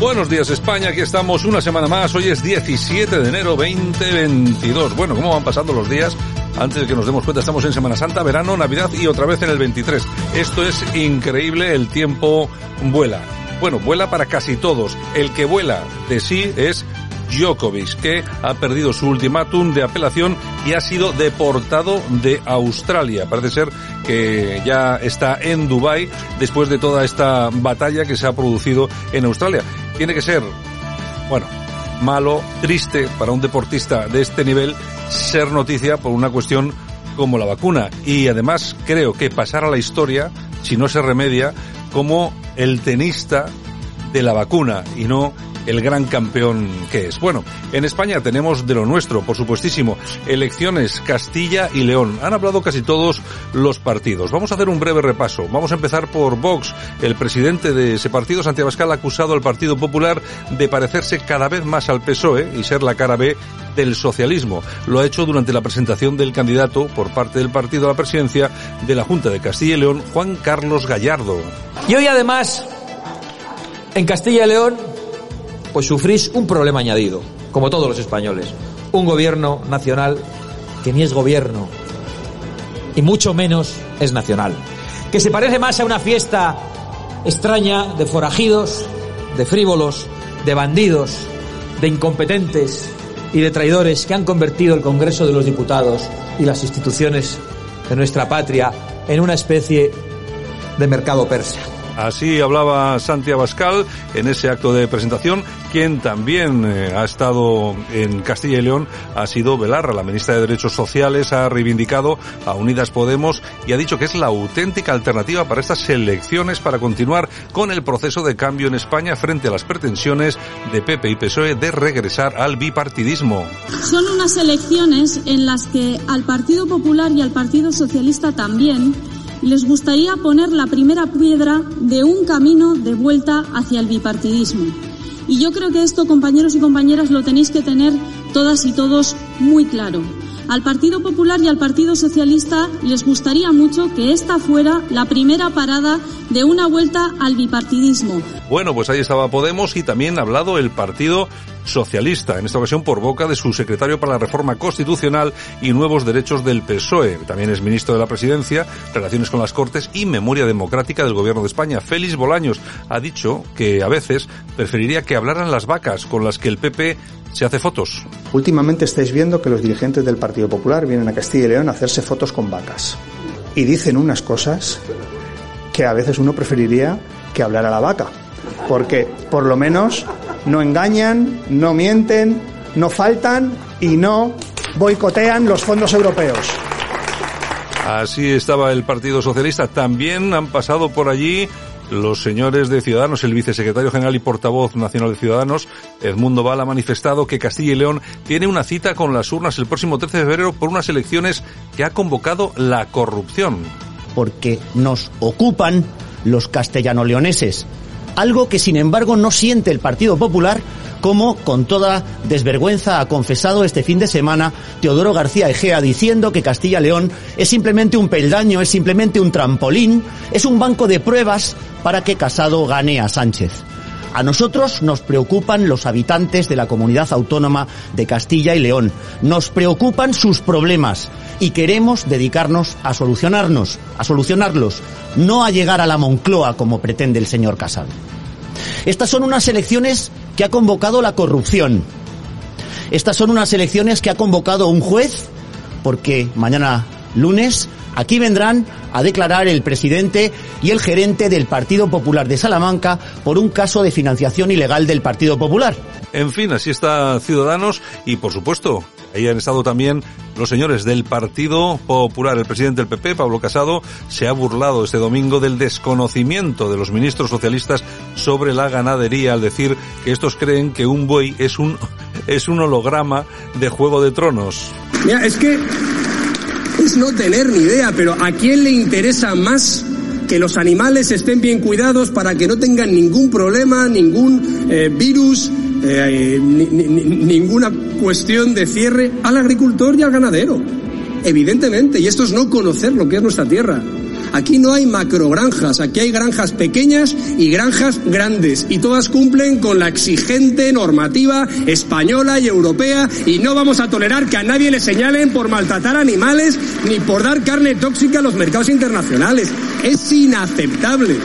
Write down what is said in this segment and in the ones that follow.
Buenos días España, aquí estamos una semana más, hoy es 17 de enero 2022. Bueno, ¿cómo van pasando los días? Antes de que nos demos cuenta, estamos en Semana Santa, verano, Navidad y otra vez en el 23. Esto es increíble, el tiempo vuela. Bueno, vuela para casi todos. El que vuela de sí es Djokovic, que ha perdido su ultimátum de apelación y ha sido deportado de Australia. Parece ser que ya está en Dubái después de toda esta batalla que se ha producido en Australia. Tiene que ser, bueno, malo, triste para un deportista de este nivel ser noticia por una cuestión como la vacuna. Y además creo que pasar a la historia, si no se remedia, como el tenista de la vacuna y no el gran campeón que es. Bueno, en España tenemos de lo nuestro, por supuestísimo, elecciones Castilla y León. Han hablado casi todos los partidos. Vamos a hacer un breve repaso. Vamos a empezar por Vox. El presidente de ese partido, Santiago Abascal, ha acusado al Partido Popular de parecerse cada vez más al PSOE y ser la cara B del socialismo. Lo ha hecho durante la presentación del candidato por parte del partido a la presidencia de la Junta de Castilla y León, Juan Carlos Gallardo. Y hoy además, en Castilla y León, pues sufrís un problema añadido, como todos los españoles. Un gobierno nacional que ni es gobierno, y mucho menos es nacional. Que se parece más a una fiesta extraña de forajidos, de frívolos, de bandidos, de incompetentes y de traidores que han convertido el Congreso de los Diputados y las instituciones de nuestra patria en una especie de mercado persa. Así hablaba Santi Abascal en ese acto de presentación. Quien también eh, ha estado en Castilla y León ha sido Belarra, la ministra de Derechos Sociales, ha reivindicado a Unidas Podemos y ha dicho que es la auténtica alternativa para estas elecciones para continuar con el proceso de cambio en España frente a las pretensiones de PP y PSOE de regresar al bipartidismo. Son unas elecciones en las que al Partido Popular y al Partido Socialista también les gustaría poner la primera piedra de un camino de vuelta hacia el bipartidismo. Y yo creo que esto, compañeros y compañeras, lo tenéis que tener todas y todos muy claro. Al Partido Popular y al Partido Socialista les gustaría mucho que esta fuera la primera parada de una vuelta al bipartidismo. Bueno, pues ahí estaba Podemos y también ha hablado el Partido Socialista, en esta ocasión por boca de su secretario para la Reforma Constitucional y Nuevos Derechos del PSOE. También es ministro de la Presidencia, Relaciones con las Cortes y Memoria Democrática del Gobierno de España. Félix Bolaños ha dicho que a veces preferiría que hablaran las vacas con las que el PP se hace fotos. Últimamente estáis viendo que los dirigentes del Partido Popular vienen a Castilla y León a hacerse fotos con vacas. Y dicen unas cosas que a veces uno preferiría que hablara la vaca. Porque por lo menos no engañan, no mienten, no faltan y no boicotean los fondos europeos. Así estaba el Partido Socialista. También han pasado por allí los señores de Ciudadanos, el vicesecretario general y portavoz nacional de Ciudadanos, Edmundo Val, ha manifestado que Castilla y León tiene una cita con las urnas el próximo 13 de febrero por unas elecciones que ha convocado la corrupción. Porque nos ocupan los castellano-leoneses, algo que sin embargo no siente el Partido Popular como con toda desvergüenza ha confesado este fin de semana Teodoro García Egea diciendo que Castilla León es simplemente un peldaño, es simplemente un trampolín, es un banco de pruebas para que Casado gane a Sánchez. A nosotros nos preocupan los habitantes de la comunidad autónoma de Castilla y León. Nos preocupan sus problemas y queremos dedicarnos a solucionarnos, a solucionarlos, no a llegar a la Moncloa como pretende el señor Casado. Estas son unas elecciones que ha convocado la corrupción. Estas son unas elecciones que ha convocado un juez porque mañana lunes aquí vendrán a declarar el presidente y el gerente del Partido Popular de Salamanca por un caso de financiación ilegal del Partido Popular. En fin, así está Ciudadanos y por supuesto, ahí han estado también los señores del Partido Popular. El presidente del PP, Pablo Casado, se ha burlado este domingo del desconocimiento de los ministros socialistas sobre la ganadería al decir que estos creen que un buey es un es un holograma de Juego de Tronos. Mira, es que no tener ni idea, pero ¿a quién le interesa más que los animales estén bien cuidados para que no tengan ningún problema, ningún eh, virus, eh, ni, ni, ninguna cuestión de cierre al agricultor y al ganadero. Evidentemente, y esto es no conocer lo que es nuestra tierra. Aquí no hay macrogranjas, aquí hay granjas pequeñas y granjas grandes y todas cumplen con la exigente normativa española y europea y no vamos a tolerar que a nadie le señalen por maltratar animales ni por dar carne tóxica a los mercados internacionales. Es inaceptable.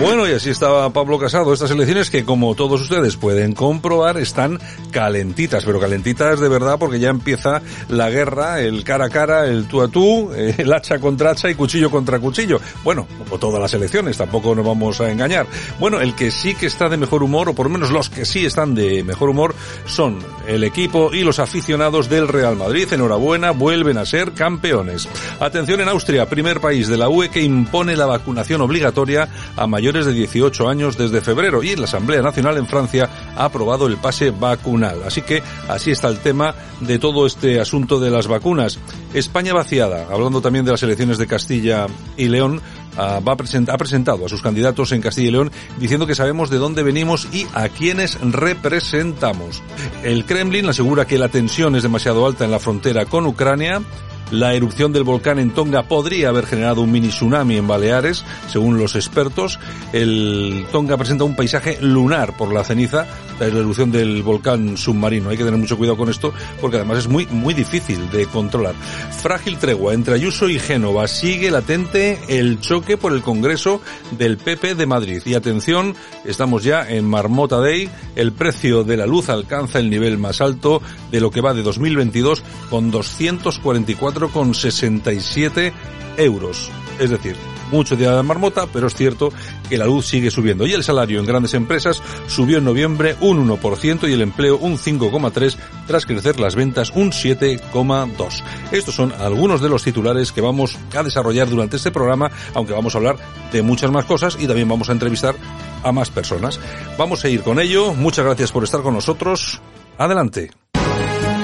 Bueno, y así estaba Pablo Casado. Estas elecciones que, como todos ustedes pueden comprobar, están calentitas, pero calentitas de verdad porque ya empieza la guerra, el cara a cara, el tú a tú, el hacha contra hacha y cuchillo contra cuchillo. Bueno, como todas las elecciones, tampoco nos vamos a engañar. Bueno, el que sí que está de mejor humor, o por lo menos los que sí están de mejor humor, son el equipo y los aficionados del Real Madrid. Enhorabuena, vuelven a ser campeones. Atención en Austria, primer país de la UE que impone la vacunación obligatoria a mayores de 18 años desde febrero y la Asamblea Nacional en Francia ha aprobado el pase vacunal. Así que así está el tema de todo este asunto de las vacunas. España vaciada, hablando también de las elecciones de Castilla y León, Uh, va a ha presentado a sus candidatos en Castilla y León diciendo que sabemos de dónde venimos y a quienes representamos. El Kremlin asegura que la tensión es demasiado alta en la frontera con Ucrania la erupción del volcán en Tonga podría haber generado un mini tsunami en Baleares, según los expertos. El Tonga presenta un paisaje lunar por la ceniza, la erupción del volcán submarino. Hay que tener mucho cuidado con esto porque además es muy, muy difícil de controlar. Frágil tregua entre Ayuso y Génova. Sigue latente el choque por el Congreso del PP de Madrid. Y atención, estamos ya en Marmota Day. El precio de la luz alcanza el nivel más alto de lo que va de 2022 con 244 67 euros. Es decir, mucho día de marmota, pero es cierto que la luz sigue subiendo. Y el salario en grandes empresas subió en noviembre un 1% y el empleo un 5,3% tras crecer las ventas un 7,2%. Estos son algunos de los titulares que vamos a desarrollar durante este programa, aunque vamos a hablar de muchas más cosas y también vamos a entrevistar a más personas. Vamos a ir con ello. Muchas gracias por estar con nosotros. Adelante.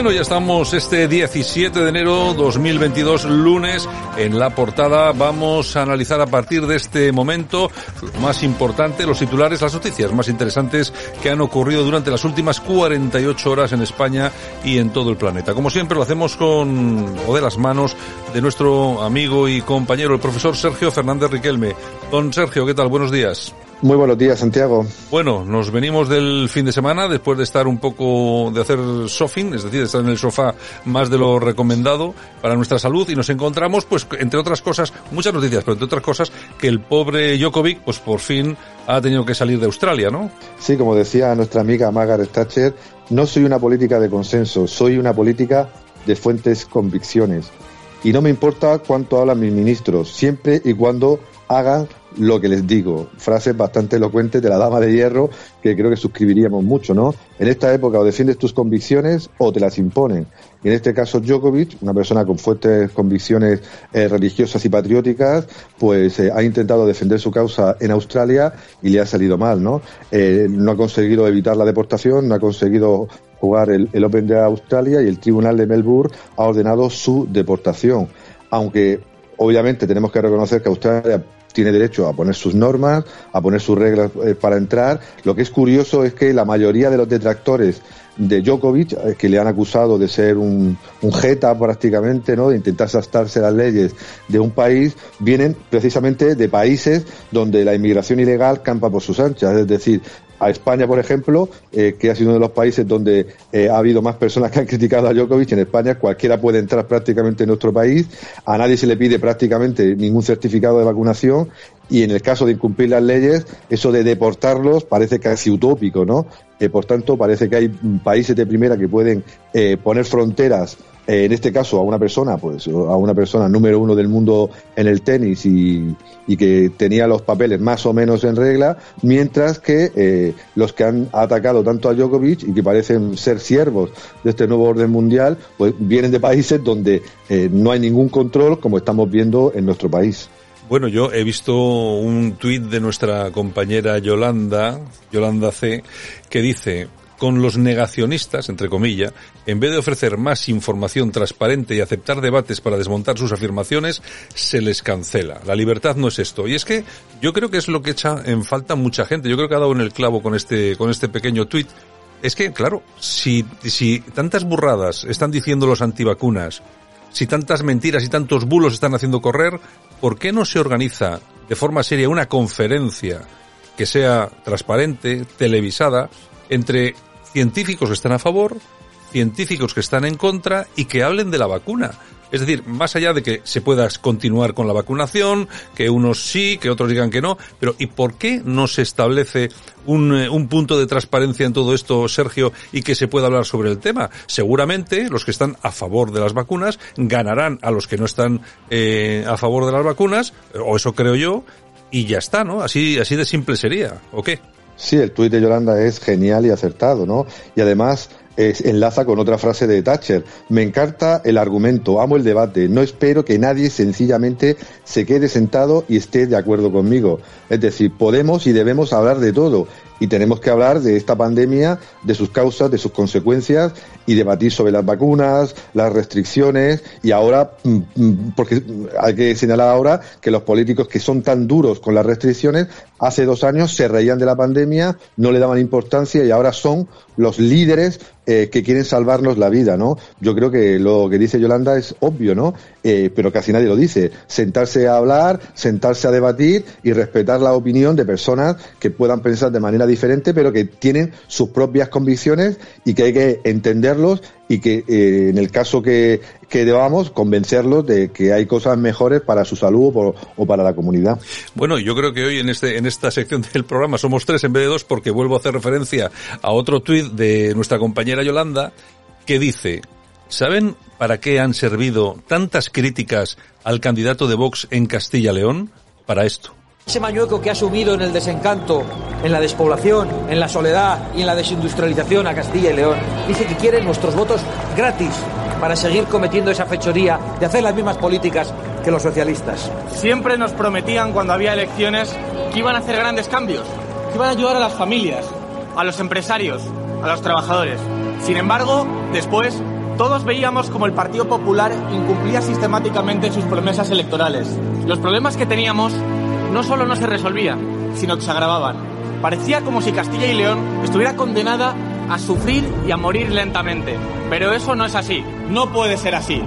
Bueno, ya estamos este 17 de enero 2022, lunes. En la portada vamos a analizar a partir de este momento lo más importante, los titulares, las noticias más interesantes que han ocurrido durante las últimas 48 horas en España y en todo el planeta. Como siempre lo hacemos con o de las manos de nuestro amigo y compañero, el profesor Sergio Fernández Riquelme. Don Sergio, ¿qué tal? Buenos días. Muy buenos días, Santiago. Bueno, nos venimos del fin de semana después de estar un poco, de hacer sofing, es decir, de estar en el sofá más de lo recomendado para nuestra salud y nos encontramos, pues, entre otras cosas, muchas noticias, pero entre otras cosas, que el pobre Djokovic, pues por fin ha tenido que salir de Australia, ¿no? Sí, como decía nuestra amiga Margaret Thatcher, no soy una política de consenso, soy una política de fuentes convicciones. Y no me importa cuánto hablan mis ministros, siempre y cuando hagan lo que les digo. Frases bastante elocuentes de la dama de hierro que creo que suscribiríamos mucho, ¿no? En esta época o defiendes tus convicciones o te las imponen. Y en este caso Djokovic, una persona con fuertes convicciones eh, religiosas y patrióticas, pues eh, ha intentado defender su causa en Australia y le ha salido mal, ¿no? Eh, no ha conseguido evitar la deportación, no ha conseguido jugar el, el Open de Australia y el Tribunal de Melbourne ha ordenado su deportación. Aunque obviamente tenemos que reconocer que Australia tiene derecho a poner sus normas, a poner sus reglas eh, para entrar. Lo que es curioso es que la mayoría de los detractores de Djokovic, eh, que le han acusado de ser un, un jeta prácticamente, ¿no? de intentar saltarse las leyes de un país, vienen precisamente de países donde la inmigración ilegal campa por sus anchas. Es decir, a España, por ejemplo, eh, que ha sido uno de los países donde eh, ha habido más personas que han criticado a Djokovic. En España cualquiera puede entrar prácticamente en nuestro país, a nadie se le pide prácticamente ningún certificado de vacunación y en el caso de incumplir las leyes, eso de deportarlos parece casi utópico, ¿no? Eh, por tanto, parece que hay países de primera que pueden poner fronteras eh, en este caso a una persona, pues a una persona número uno del mundo en el tenis y, que tenía los papeles más o menos en regla, mientras que eh, los que han atacado tanto a Djokovic y que parecen ser siervos de este nuevo orden mundial, pues vienen de países donde eh, no hay ningún control, como estamos viendo en nuestro país. Bueno, yo he visto un tuit de nuestra compañera Yolanda, Yolanda C, que dice, con los negacionistas, entre comillas, en vez de ofrecer más información transparente y aceptar debates para desmontar sus afirmaciones, se les cancela. La libertad no es esto. Y es que yo creo que es lo que echa en falta mucha gente. Yo creo que ha dado en el clavo con este, con este pequeño tuit. Es que, claro, si, si tantas burradas están diciendo los antivacunas, si tantas mentiras y tantos bulos están haciendo correr, ¿por qué no se organiza de forma seria una conferencia que sea transparente, televisada, entre científicos que están a favor, científicos que están en contra y que hablen de la vacuna. Es decir, más allá de que se pueda continuar con la vacunación, que unos sí, que otros digan que no, pero ¿y por qué no se establece un, eh, un, punto de transparencia en todo esto, Sergio, y que se pueda hablar sobre el tema? Seguramente los que están a favor de las vacunas ganarán a los que no están eh, a favor de las vacunas, o eso creo yo, y ya está, ¿no? Así, así de simple sería, ¿o qué? Sí, el tuit de Yolanda es genial y acertado, ¿no? Y además enlaza con otra frase de Thatcher. Me encanta el argumento, amo el debate, no espero que nadie sencillamente se quede sentado y esté de acuerdo conmigo. Es decir, podemos y debemos hablar de todo y tenemos que hablar de esta pandemia, de sus causas, de sus consecuencias y debatir sobre las vacunas, las restricciones y ahora, mm, mm, porque hay que señalar ahora que los políticos que son tan duros con las restricciones, hace dos años se reían de la pandemia, no le daban importancia y ahora son los líderes eh, que quieren salvarnos la vida, ¿no? Yo creo que lo que dice Yolanda es obvio, ¿no? Eh, pero casi nadie lo dice. Sentarse a hablar, sentarse a debatir y respetar la opinión de personas que puedan pensar de manera diferente, pero que tienen sus propias convicciones y que hay que entenderlos y que eh, en el caso que, que debamos convencerlos de que hay cosas mejores para su salud o, o, para la comunidad. Bueno, yo creo que hoy en este en esta sección del programa somos tres en vez de dos porque vuelvo a hacer referencia a otro tuit de nuestra compañera Yolanda que dice ¿Saben para qué han servido tantas críticas al candidato de Vox en Castilla-León? Para esto. Ese mañueco que ha subido en el desencanto, en la despoblación, en la soledad y en la desindustrialización a Castilla y León, dice que quiere nuestros votos gratis para seguir cometiendo esa fechoría de hacer las mismas políticas que los socialistas. Siempre nos prometían cuando había elecciones que iban a hacer grandes cambios, que iban a ayudar a las familias, a los empresarios, a los trabajadores. Sin embargo, después todos veíamos como el Partido Popular incumplía sistemáticamente sus promesas electorales. Los problemas que teníamos no solo no se resolvían, sino que se agravaban. Parecía como si Castilla y León estuviera condenada a sufrir y a morir lentamente. Pero eso no es así. No puede ser así.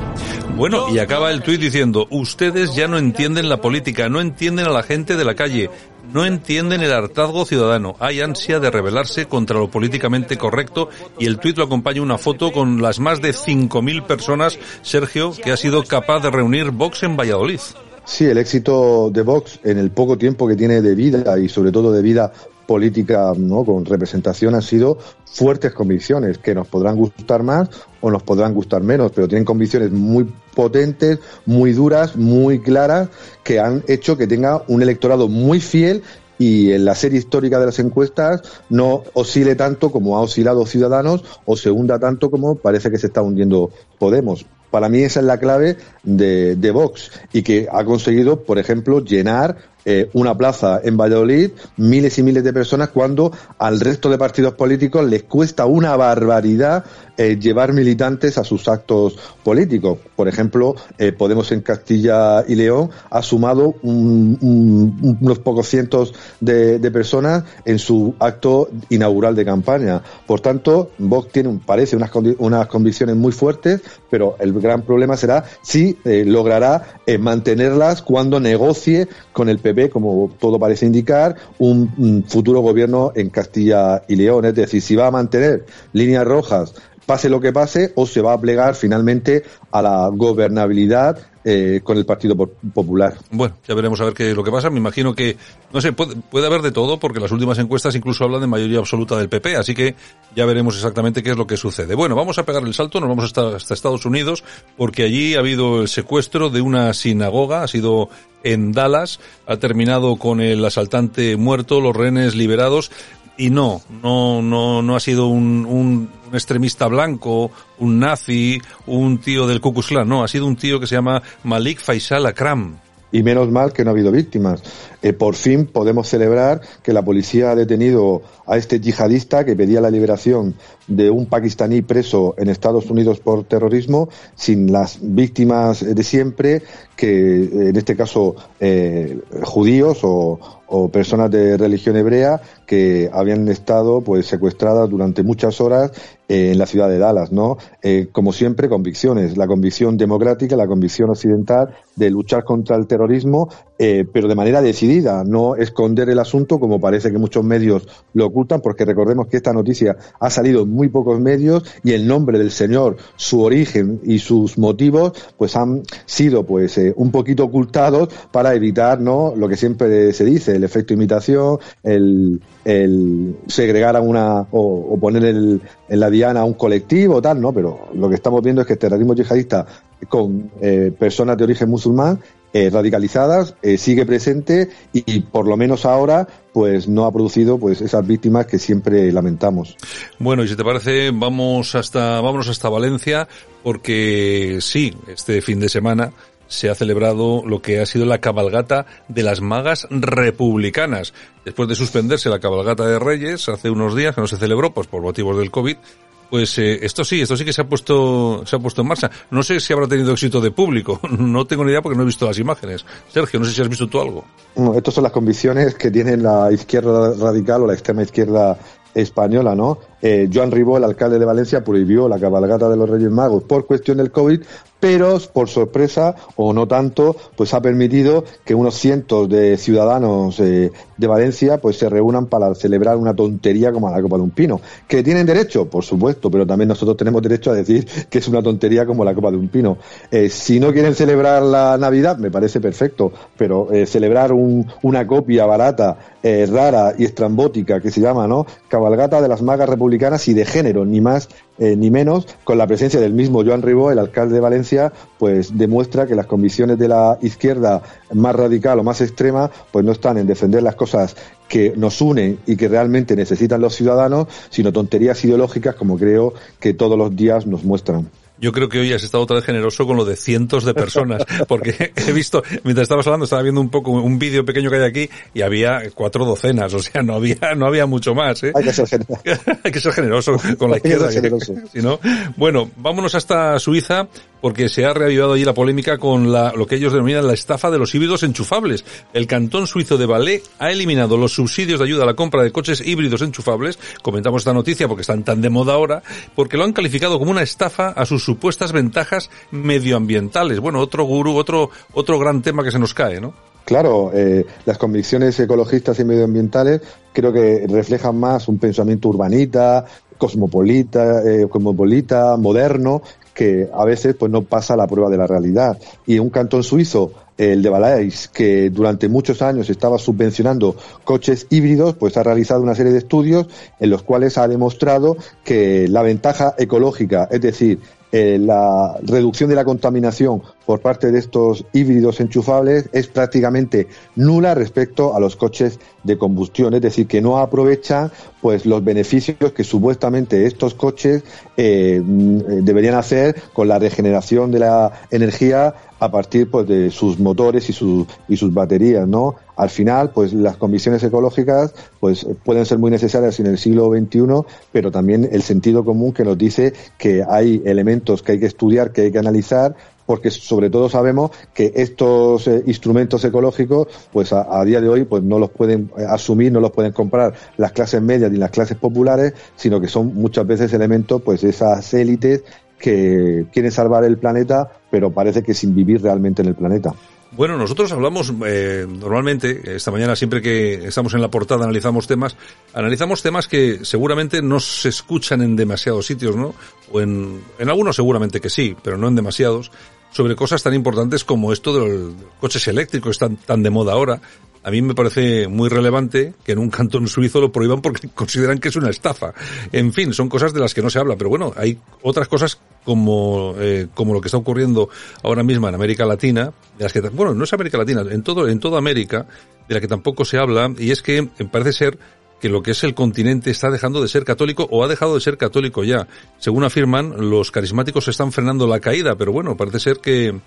Bueno, y acaba el tuit diciendo, ustedes ya no entienden la política, no entienden a la gente de la calle, no entienden el hartazgo ciudadano. Hay ansia de rebelarse contra lo políticamente correcto y el tuit lo acompaña una foto con las más de 5.000 personas, Sergio, que ha sido capaz de reunir Vox en Valladolid. Sí, el éxito de Vox en el poco tiempo que tiene de vida y sobre todo de vida política ¿no? con representación han sido fuertes convicciones que nos podrán gustar más o nos podrán gustar menos, pero tienen convicciones muy potentes, muy duras, muy claras, que han hecho que tenga un electorado muy fiel y en la serie histórica de las encuestas no oscile tanto como ha oscilado Ciudadanos o se hunda tanto como parece que se está hundiendo Podemos. Para mí esa es la clave de, de Vox y que ha conseguido, por ejemplo, llenar eh, una plaza en Valladolid, miles y miles de personas, cuando al resto de partidos políticos les cuesta una barbaridad eh, llevar militantes a sus actos políticos. Por ejemplo, eh, Podemos en Castilla y León ha sumado unos pocos cientos de, personas en su acto inaugural de campaña. Por tanto, Vox tiene, parece, unas, unas convicciones muy fuertes, pero el gran problema será si logrará mantenerlas cuando negocie con el PP, como todo parece indicar, un futuro gobierno en Castilla y León. Es decir, si va a mantener líneas rojas, pase lo que pase, o se va a plegar finalmente a la gobernabilidad eh, con el Partido Popular. Bueno, ya veremos a ver qué es lo que pasa. Me imagino que, no sé, puede, haber de todo, porque las últimas encuestas incluso hablan de mayoría absoluta del PP, así que ya veremos exactamente qué es lo que sucede. Bueno, vamos a pegar el salto, nos vamos hasta, hasta Estados Unidos, porque allí ha habido el secuestro de una sinagoga, ha sido en Dallas, ha terminado con el asaltante muerto, los rehenes liberados, y no, no, no, no ha sido un, extremista blanco, un nazi, un tío del Ku no, ha sido un tío que se llama Malik Faisal Akram. Y menos mal que no ha habido víctimas. Eh, por fin podemos celebrar que la policía ha detenido a este yihadista que pedía la liberación de un pakistaní preso en Estados Unidos por terrorismo, sin las víctimas de siempre, que en este caso eh, judíos o, o personas de religión hebrea que habían estado pues secuestradas durante muchas horas eh, en la ciudad de Dallas, ¿no? Eh, como siempre, convicciones, la convicción democrática, la convicción occidental de luchar contra el terrorismo, eh, pero de manera decidida, no esconder el asunto como parece que muchos medios lo ocultan, porque recordemos que esta noticia ha salido en muy pocos medios y el nombre del señor, su origen y sus motivos, pues han sido pues un poquito ocultados para evitar, ¿no? Lo que siempre se dice, el efecto imitación, el, el segregar a una o, poner en la diana a un colectivo tal, ¿no? Pero lo que estamos viendo es que el terrorismo yihadista con eh, personas de origen musulmán eh, radicalizadas eh, sigue presente y, por lo menos ahora pues no ha producido pues esas víctimas que siempre lamentamos. Bueno, y si te parece, vamos hasta vámonos hasta Valencia porque sí, este fin de semana se ha celebrado lo que ha sido la cabalgata de las magas republicanas. Después de suspenderse la cabalgata de Reyes hace unos días, que no se celebró, pues por motivos del COVID, pues eh, esto sí, esto sí que se ha puesto se ha puesto en marcha. No sé si habrá tenido éxito de público, no tengo ni idea porque no he visto las imágenes. Sergio, no sé si has visto tú algo. Estas son las convicciones que tiene la izquierda radical o la extrema izquierda española, ¿no? Eh, Joan Ribó, el alcalde de Valencia, prohibió la cabalgata de los Reyes Magos por cuestión del COVID, pero por sorpresa o no tanto, pues ha permitido que unos cientos de ciudadanos eh, de Valencia pues se reúnan para celebrar una tontería como la Copa de un Pino. ¿Que tienen derecho? Por supuesto, pero también nosotros tenemos derecho a decir que es una tontería como la Copa de un Pino. Eh, si no quieren celebrar la Navidad, me parece perfecto, pero eh, celebrar una copia barata, rara y estrambótica que se llama, ¿no? Cabalgata de las magas republicanas y de género, ni más eh, ni menos, con la presencia del mismo Joan Ribó, el alcalde de Valencia, pues demuestra que las convicciones de la izquierda más radical o más extrema, pues no están en defender las cosas que nos unen y que realmente necesitan los ciudadanos, sino tonterías ideológicas como creo que todos los días nos muestran. Yo creo que hoy has estado otra vez generoso con lo de cientos de personas, porque he visto, mientras estabas hablando, estaba viendo un poco un vídeo pequeño que hay aquí y había cuatro docenas, o sea, no había, no había mucho más, ¿eh? Hay que ser generoso. hay que ser generoso con la izquierda. si no, bueno, vámonos hasta Suiza, porque se ha reavivado allí la polémica con la, lo que ellos denominan la estafa de los híbridos enchufables. El cantón suizo de Valais ha eliminado los subsidios de ayuda a la compra de coches híbridos enchufables. Comentamos esta noticia porque están tan de moda ahora, porque lo han calificado como una estafa a sus supuestas ventajas medioambientales. Bueno, otro gurú, otro, otro gran tema que se nos cae, ¿no? Claro, eh, las convicciones ecologistas y medioambientales creo que reflejan más un pensamiento urbanita, cosmopolita, eh, cosmopolita, moderno, que a veces pues no pasa la prueba de la realidad. Y un cantón suizo, el de Valais, que durante muchos años estaba subvencionando coches híbridos, pues ha realizado una serie de estudios en los cuales ha demostrado que la ventaja ecológica, es decir, eh, la reducción de la contaminación por parte de estos híbridos enchufables es prácticamente nula respecto a los coches de combustión, es decir, que no aprovechan pues los beneficios que supuestamente estos coches eh, mm, deberían hacer con la regeneración de la energía a partir pues de sus motores y, sus y sus baterías, ¿no? Al final, pues las comisiones ecológicas pues pueden ser muy necesarias en el siglo XXI, pero también el sentido común que nos dice que hay elementos que hay que estudiar, que hay que analizar, porque sobre todo sabemos que estos eh, instrumentos ecológicos, pues a, día de hoy, pues no los pueden eh, asumir, no los pueden comprar las clases medias ni las clases populares, sino que son muchas veces elementos, pues de esas élites que quieren salvar el planeta, pero parece que sin vivir realmente en el planeta. Bueno, nosotros hablamos eh, normalmente, esta mañana siempre que estamos en la portada analizamos temas, analizamos temas que seguramente no se escuchan en demasiados sitios, ¿no? O en, en algunos seguramente que sí, pero no en demasiados, sobre cosas tan importantes como esto de los coches eléctricos, están tan de moda ahora, a mí me parece muy relevante que en un cantón suizo lo prohíban porque consideran que es una estafa. En fin, son cosas de las que no se habla, pero bueno, hay otras cosas como, eh, como lo que está ocurriendo ahora mismo en América Latina, de las que, bueno, no es América Latina, en todo, en toda América, de la que tampoco se habla, y es que parece ser que lo que es el continente está dejando de ser católico o ha dejado de ser católico ya. Según afirman, los carismáticos están frenando la caída, pero bueno, parece ser que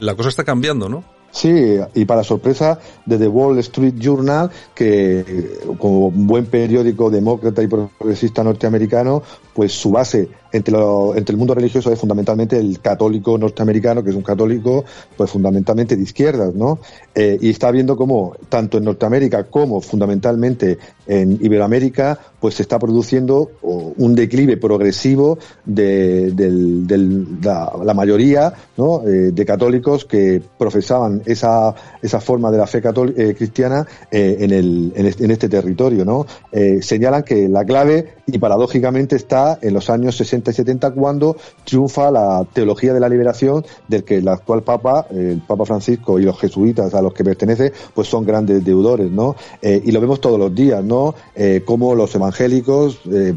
la cosa está cambiando, ¿no? Sí, y para sorpresa de The Wall Street Journal, que como buen periódico demócrata y progresista norteamericano, pues su base entre, el mundo religioso es fundamentalmente el católico norteamericano, que es un católico pues fundamentalmente de izquierdas, ¿no? Eh, y está viendo cómo tanto en Norteamérica como fundamentalmente en Iberoamérica, pues se está produciendo un declive progresivo de, la, mayoría. Eh, de católicos que profesaban esa, esa forma de la fe eh, cristiana en, el, en, este, en este territorio, ¿no? señalan que la clave, y paradójicamente, está en los años 60 y 70 cuando triunfa la teología de la liberación del que el actual Papa, el Papa Francisco y los jesuitas a los que pertenece, pues son grandes deudores, ¿no? Eh, y lo vemos todos los días, ¿no? Eh, como los evangélicos, eh,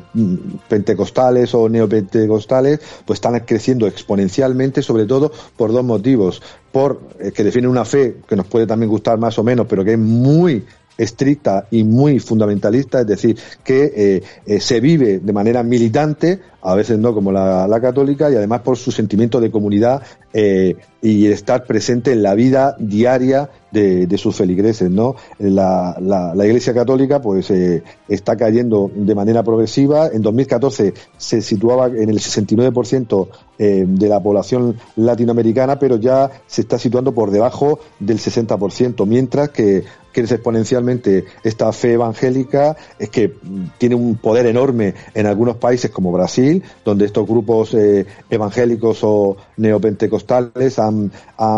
pentecostales o neopentecostales, pues están creciendo exponencialmente, sobre todo por dos motivos. Por que definen una fe que nos puede también gustar más o menos, pero que es muy estricta y muy fundamentalista, es decir, que se vive de manera militante a veces no como la, católica, y además por su sentimiento de comunidad eh, y estar presente en la vida diaria de, sus feligreses, ¿no? La, Iglesia Católica, pues, eh, está cayendo de manera progresiva. En 2014 se situaba en el 69% eh, de la población latinoamericana, pero ya se está situando por debajo del 60%, mientras que crece exponencialmente esta fe evangélica, es que tiene un poder enorme en algunos países como Brasil, donde estos grupos eh, evangélicos o neopentecostales han,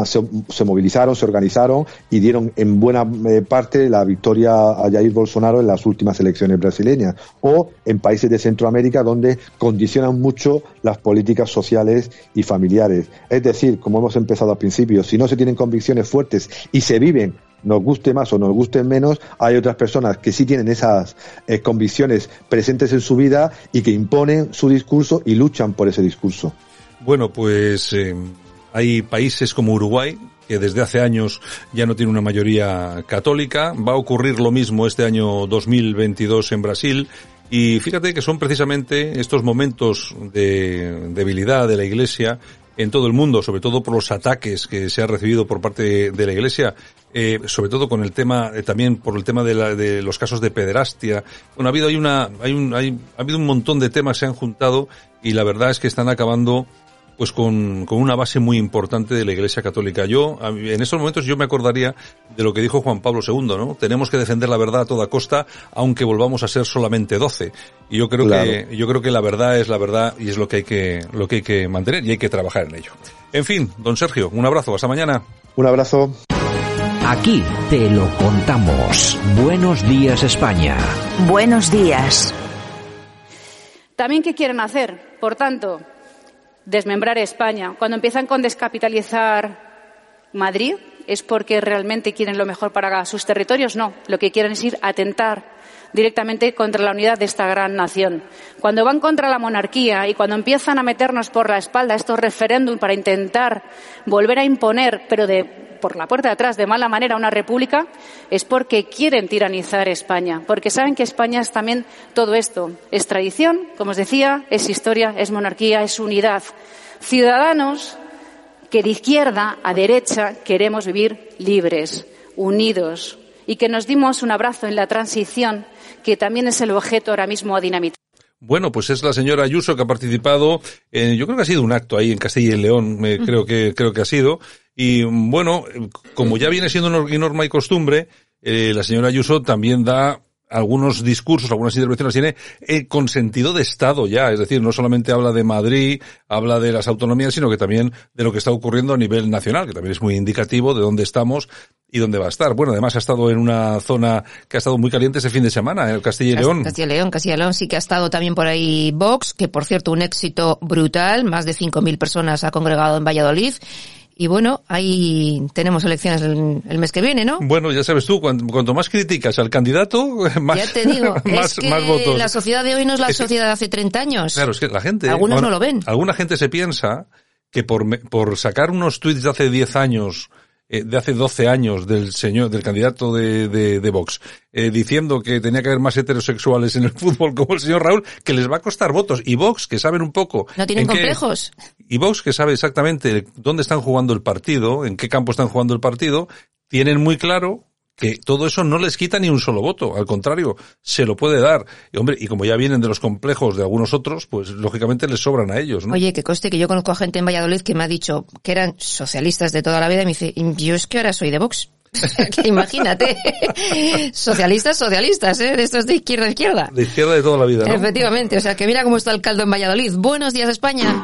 se, movilizaron, se organizaron y dieron en buena eh, parte la victoria a Jair Bolsonaro en las últimas elecciones brasileñas. O en países de Centroamérica donde condicionan mucho las políticas sociales y familiares. Es decir, como hemos empezado al principio, si no se tienen convicciones fuertes y se viven nos guste más o nos guste menos, hay otras personas que sí tienen esas eh, convicciones presentes en su vida y que imponen su discurso y luchan por ese discurso. Bueno, pues eh, hay países como Uruguay que desde hace años ya no tiene una mayoría católica. Va a ocurrir lo mismo este año 2022 en Brasil. Y fíjate que son precisamente estos momentos de debilidad de la Iglesia en todo el mundo, sobre todo por los ataques que se ha recibido por parte de la Iglesia, eh, sobre todo con el tema, eh, también por el tema de, la, de, los casos de pederastia. Bueno, ha habido, hay una, hay un, hay, ha habido un montón de temas que se han juntado y la verdad es que están acabando pues con, con, una base muy importante de la Iglesia Católica. Yo, en estos momentos, yo me acordaría de lo que dijo Juan Pablo II, ¿no? Tenemos que defender la verdad a toda costa, aunque volvamos a ser solamente doce. Y yo creo que, yo creo que la verdad es la verdad y es lo que hay que, lo que hay que mantener y hay que trabajar en ello. En fin, don Sergio, un abrazo, hasta mañana. Un abrazo. Aquí te lo contamos. Buenos días, España. Buenos días. También, ¿qué quieren hacer? Por tanto, desmembrar España. Cuando empiezan con descapitalizar Madrid, ¿es porque realmente quieren lo mejor para sus territorios? No, lo que quieren es ir a atentar directamente contra la unidad de esta gran nación. Cuando van contra la monarquía y cuando empiezan a meternos por la espalda estos referéndums para intentar volver a imponer, pero de por la puerta de atrás de mala manera una república es porque quieren tiranizar España, porque saben que España es también todo esto. Es tradición, como os decía, es historia, es monarquía, es unidad. Ciudadanos que de izquierda a derecha queremos vivir libres, unidos y que nos dimos un abrazo en la transición, que también es el objeto ahora mismo a dinamitar. Bueno, pues es la señora Ayuso que ha participado, en, yo creo que ha sido un acto ahí en Castilla y León, me, creo que creo que ha sido. Y bueno, como ya viene siendo norma y costumbre, eh, la señora Ayuso también da algunos discursos, algunas intervenciones tiene eh, con sentido de Estado ya, es decir, no solamente habla de Madrid, habla de las autonomías, sino que también de lo que está ocurriendo a nivel nacional, que también es muy indicativo de dónde estamos y dónde va a estar. Bueno, además ha estado en una zona que ha estado muy caliente ese fin de semana, en Castilla y León. Castilla y León, Castilla y León sí que ha estado también por ahí Vox, que por cierto un éxito brutal, más de 5.000 personas ha congregado en Valladolid. Y bueno, ahí tenemos elecciones el, mes que viene, ¿no? Bueno, ya sabes tú, cuanto, más criticas al candidato, más, ya te digo, más, es que más votos. La sociedad de hoy no es la sociedad de hace 30 años. Claro, es que la gente... Algunos no lo ven. Alguna gente se piensa que por, por sacar unos tweets de hace 10 años eh, de hace 12 años del señor, del candidato de, de, de Vox, eh, diciendo que tenía que haber más heterosexuales en el fútbol como el señor Raúl, que les va a costar votos. Y Vox, que saben un poco. No tienen complejos. y Vox, que sabe exactamente dónde están jugando el partido, en qué campo están jugando el partido, tienen muy claro que todo eso no les quita ni un solo voto, al contrario, se lo puede dar. Y hombre, y como ya vienen de los complejos de algunos otros, pues lógicamente les sobran a ellos, ¿no? Oye, que coste que yo conozco a gente en Valladolid que me ha dicho que eran socialistas de toda la vida y me dice, yo es que ahora soy de Vox. imagínate, socialistas, socialistas, ¿eh? De estos de izquierda a izquierda. De izquierda de toda la vida, ¿no? Efectivamente, o sea que mira cómo está el caldo en Valladolid. Buenos días, España.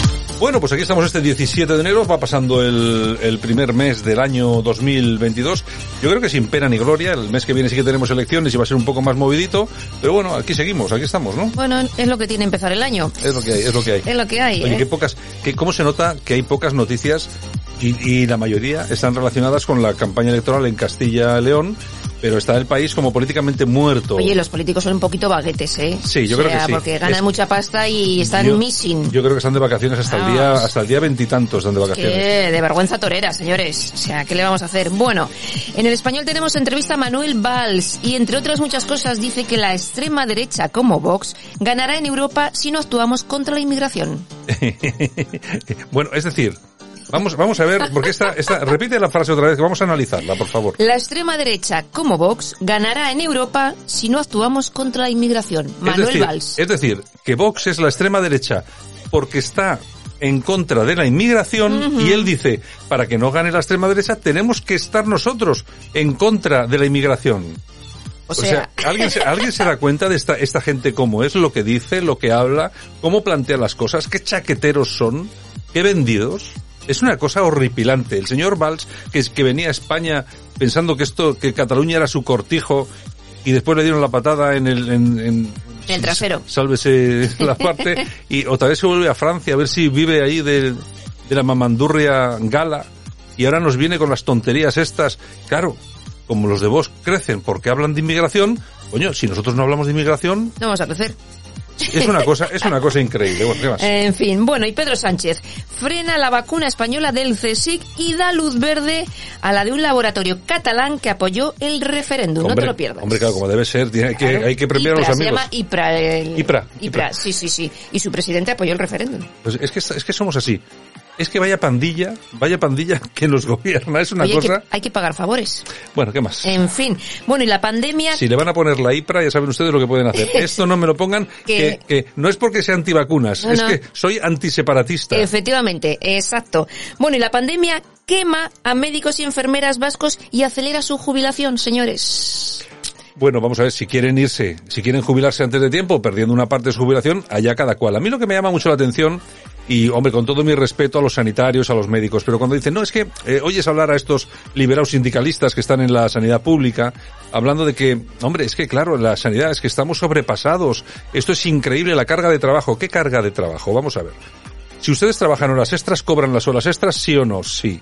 Bueno, pues aquí estamos este 17 de enero, va pasando el, el, primer mes del año 2022. Yo creo que sin pena ni gloria, el mes que viene sí que tenemos elecciones y va a ser un poco más movidito, pero bueno, aquí seguimos, aquí estamos, ¿no? Bueno, es lo que tiene empezar el año. Es lo que hay, es lo que hay. Es lo que hay. Oye, ¿eh? qué pocas, que, ¿cómo se nota que hay pocas noticias y, y la mayoría están relacionadas con la campaña electoral en Castilla-León? Pero está el país como políticamente muerto. Oye, los políticos son un poquito baguetes, ¿eh? Sí, yo o sea, creo que sí. Porque ganan es... mucha pasta y están yo, missing. Yo creo que están de vacaciones hasta Vamos. el día hasta el día veintitantos están de vacaciones. Que de vergüenza torera, señores. O sea, ¿qué le vamos a hacer? Bueno, en el español tenemos entrevista a Manuel Valls y entre otras muchas cosas dice que la extrema derecha como Vox ganará en Europa si no actuamos contra la inmigración. bueno, es decir, Vamos, vamos a ver, porque esta, esta, repite la frase otra vez, que vamos a analizarla, por favor. La extrema derecha, como Vox, ganará en Europa si no actuamos contra la inmigración. Manuel es decir, Valls. Es decir, que Vox es la extrema derecha porque está en contra de la inmigración uh -huh. y él dice, para que no gane la extrema derecha tenemos que estar nosotros en contra de la inmigración. O sea, o sea ¿alguien, se, ¿alguien se da cuenta de esta, esta gente cómo es, lo que dice, lo que habla, cómo plantea las cosas, qué chaqueteros son, qué vendidos? Es una cosa horripilante. El señor Valls, que, que venía a España pensando que esto, que Cataluña era su cortijo, y después le dieron la patada en el, en, en el trasero. Sálvese la parte, y otra vez se vuelve a Francia a ver si vive ahí de, de la mamandurria gala, y ahora nos viene con las tonterías estas. Claro, como los de vos crecen porque hablan de inmigración, coño, si nosotros no hablamos de inmigración... No vamos a crecer. Es una cosa, es una cosa increíble. Bueno, ¿qué más? En fin, bueno, y Pedro Sánchez frena la vacuna española del CSIC y da luz verde a la de un laboratorio catalán que apoyó el referéndum. Hombre, no te lo pierdas. Hombre, claro, como debe ser, tiene que, claro. hay que premiar IPRA, a los amigos. Se llama IPRA, el... IPRA. IPRA. Sí, sí, sí. Y su presidente apoyó el referéndum. Pues es que, es que somos así. Es que vaya pandilla, vaya pandilla que nos gobierna. Es una Oye, cosa. Hay que, hay que pagar favores. Bueno, ¿qué más? En fin. Bueno, y la pandemia. Si le van a poner la IPRA, ya saben ustedes lo que pueden hacer. Esto no me lo pongan, que, que no es porque sea antivacunas, no, es no. que soy antiseparatista. Efectivamente, exacto. Bueno, y la pandemia quema a médicos y enfermeras vascos y acelera su jubilación, señores. Bueno, vamos a ver, si quieren irse, si quieren jubilarse antes de tiempo, perdiendo una parte de su jubilación, allá cada cual. A mí lo que me llama mucho la atención Y, hombre, con todo mi respeto a los sanitarios, a los médicos, pero cuando dicen, no, es que eh, oyes hablar a estos liberados sindicalistas que están en la sanidad pública, hablando de que, hombre, es que claro, la sanidad es que estamos sobrepasados, esto es increíble, la carga de trabajo. ¿Qué carga de trabajo? Vamos a ver. Si ustedes trabajan horas extras, ¿cobran las horas extras? ¿Sí o no? Sí.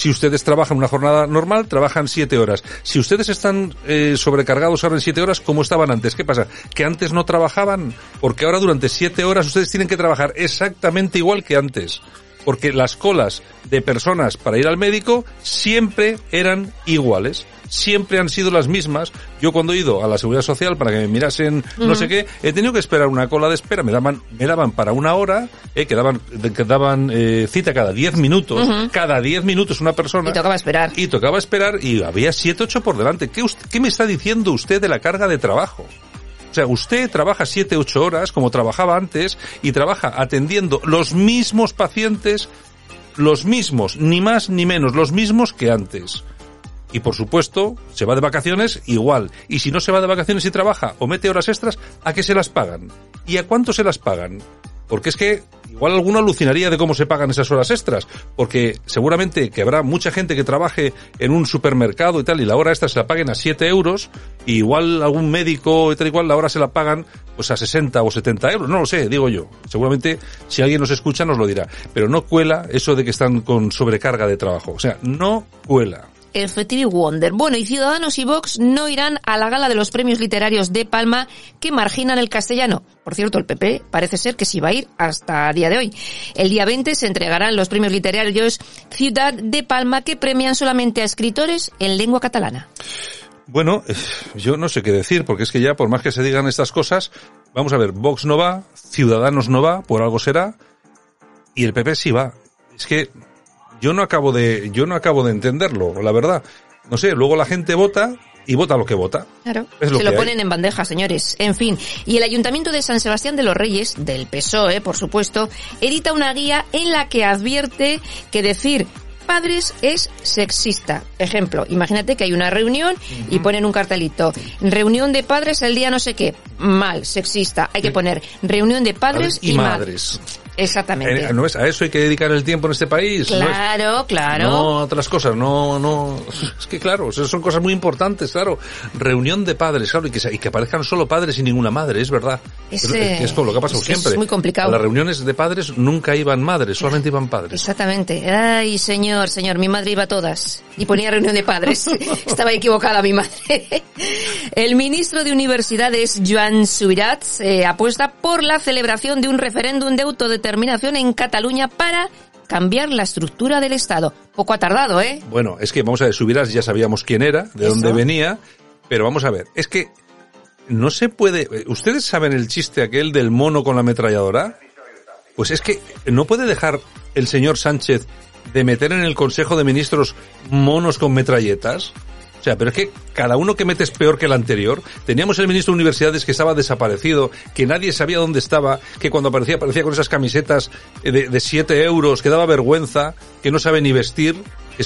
Si ustedes trabajan una jornada normal, trabajan siete horas. Si ustedes están eh, sobrecargados ahora en siete horas, ¿cómo estaban antes? ¿Qué pasa? ¿Que antes no trabajaban? Porque ahora durante siete horas ustedes tienen que trabajar exactamente igual que antes. Porque las colas de personas para ir al médico siempre eran iguales siempre han sido las mismas. Yo cuando he ido a la seguridad social para que me mirasen no sé qué, he tenido que esperar una cola de espera, me daban, me daban para una hora, eh, que daban, que daban eh, cita cada 10 minutos, cada 10 minutos una persona. Y tocaba esperar. Y tocaba esperar y había 7, 8 por delante. ¿Qué, ¿Qué me está diciendo usted de la carga de trabajo? O sea, usted trabaja 7, 8 horas como trabajaba antes y trabaja atendiendo los mismos pacientes, los mismos, ni más ni menos, los mismos que antes. Y por supuesto, se va de vacaciones igual. Y si no se va de vacaciones y trabaja o mete horas extras, ¿a qué se las pagan? ¿Y a cuánto se las pagan? Porque es que igual alguno alucinaría de cómo se pagan esas horas extras, porque seguramente que habrá mucha gente que trabaje en un supermercado y tal, y la hora extra se la paguen a 7 euros, y igual algún médico y tal igual la hora se la pagan pues a 60 o 70 euros, no lo sé, digo yo. Seguramente si alguien nos escucha nos lo dirá. Pero no cuela eso de que están con sobrecarga de trabajo. O sea, no cuela. Effective Wonder. Bueno, y Ciudadanos y Vox no irán a la gala de los premios literarios de Palma que marginan el castellano. Por cierto, el PP parece ser que sí va a ir hasta a día de hoy. El día 20 se entregarán los premios literarios Ciudad de Palma que premian solamente a escritores en lengua catalana. Bueno, yo no sé qué decir, porque es que ya por más que se digan estas cosas, vamos a ver, Vox no va, Ciudadanos no va, por algo será, y el PP sí va. Es que yo no acabo de, yo no acabo de entenderlo, la verdad. No sé, luego la gente vota y vota lo que vota. Claro. Se lo ponen en bandeja, señores. En fin. Y el Ayuntamiento de San Sebastián de los Reyes, del PSOE, por supuesto, edita una guía en la que advierte que decir padres es sexista. Ejemplo, imagínate que hay una reunión y ponen un cartelito. Reunión de padres el día no sé qué. Mal, sexista. Hay que poner reunión de padres y, madres. Exactamente. Eh, ¿No es? A eso hay que dedicar el tiempo en este país. Claro, claro. No a otras cosas, no, no. Es que claro, son cosas muy importantes, claro. Reunión de padres, claro, y que, y que aparezcan solo padres y ninguna madre, es verdad. Es, es, como lo que ha pasado siempre. Es muy complicado. A las reuniones de padres nunca iban madres, solamente iban padres. Exactamente. Ay, señor, señor, mi madre iba a todas. Y ponía reunión de padres. Estaba equivocada mi madre. El ministro de Universidades, Joan Subirats, eh, apuesta por la celebración de un referéndum de autodeterminación determinación en Cataluña para cambiar la estructura del Estado. Poco ha tardado, ¿eh? Bueno, es que vamos a ver, Subirás ya sabíamos quién era, de dónde venía, pero vamos a ver, es que no se puede... ¿Ustedes saben el chiste aquel del mono con la ametralladora? Pues es que no puede dejar el señor Sánchez de meter en el Consejo de Ministros monos con metralletas. O sea, pero es que cada uno que mete es peor que el anterior. Teníamos el ministro de Universidades que estaba desaparecido, que nadie sabía dónde estaba, que cuando aparecía aparecía con esas camisetas de, de 7 euros, que daba vergüenza, que no sabe ni vestir,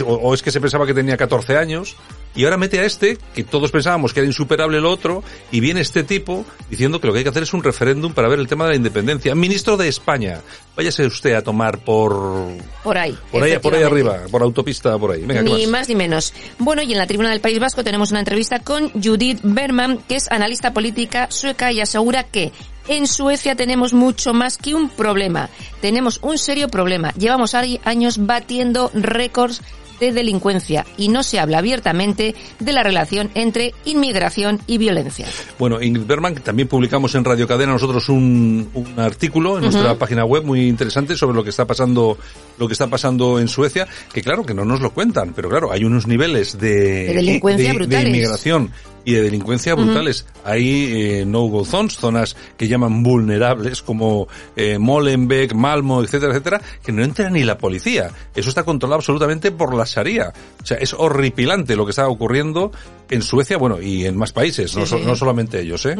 o, es que se pensaba que tenía 14 años, y ahora mete a este, que todos pensábamos que era insuperable el otro, y viene este tipo diciendo que lo que hay que hacer es un referéndum para ver el tema de la independencia. Ministro de España, váyase usted a tomar por... Por ahí. Por ahí, por ahí arriba, por autopista, por ahí. Venga, ni más? ni menos. Bueno, y en la tribuna del País Vasco tenemos una entrevista con Judith Berman, que es analista política sueca y asegura que en Suecia tenemos mucho más que un problema. Tenemos un serio problema. Llevamos años batiendo récords de delincuencia y no se habla abiertamente de la relación entre inmigración y violencia. Bueno, Ingrid Berman, también publicamos en Radio Cadena nosotros un, un artículo en nuestra página web muy interesante sobre lo que está pasando lo que está pasando en Suecia, que claro que no nos lo cuentan, pero claro, hay unos niveles de, delincuencia de inmigración y de delincuencia brutales. Hay eh, no-go zones, zonas que llaman vulnerables, como eh, Molenbeek, Malmo, etcétera, etcétera, que no entra ni la policía. Eso está controlado absolutamente por la Sharia. O sea, es horripilante lo que está ocurriendo en Suecia, bueno, y en más países, no, no, solamente ellos, ¿eh?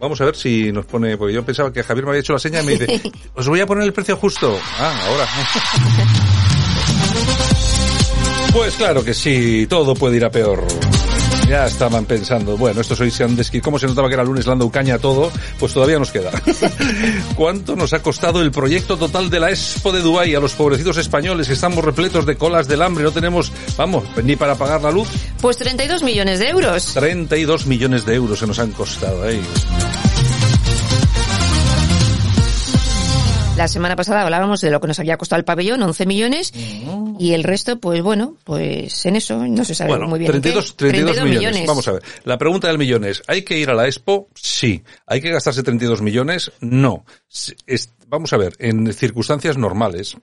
Vamos a ver si nos pone, porque yo pensaba que Javier me había hecho la seña y me dice, os voy a poner el precio justo. Ah, ahora. Pues claro que sí, todo puede ir a peor. Ya estaban pensando, bueno, estos hoy se han. ¿Cómo se notaba que era lunes Lando Ucaña todo? Pues todavía nos queda. ¿Cuánto nos ha costado el proyecto total de la Expo de Dubái a los pobrecitos españoles que estamos repletos de colas del hambre? No tenemos, vamos, ni para pagar la luz. Pues 32 millones de euros. 32 millones de euros se nos han costado. ¿eh? La semana pasada hablábamos de lo que nos había costado el pabellón, 11 millones, y el resto, pues bueno, pues en eso no se sabe Bueno, muy bien. 32, qué. 32 millones. Vamos a ver. La pregunta del millón es, ¿hay que ir a la Expo? Sí. ¿Hay que gastarse 32 millones? No. Es- vamos a ver, en circunstancias normales,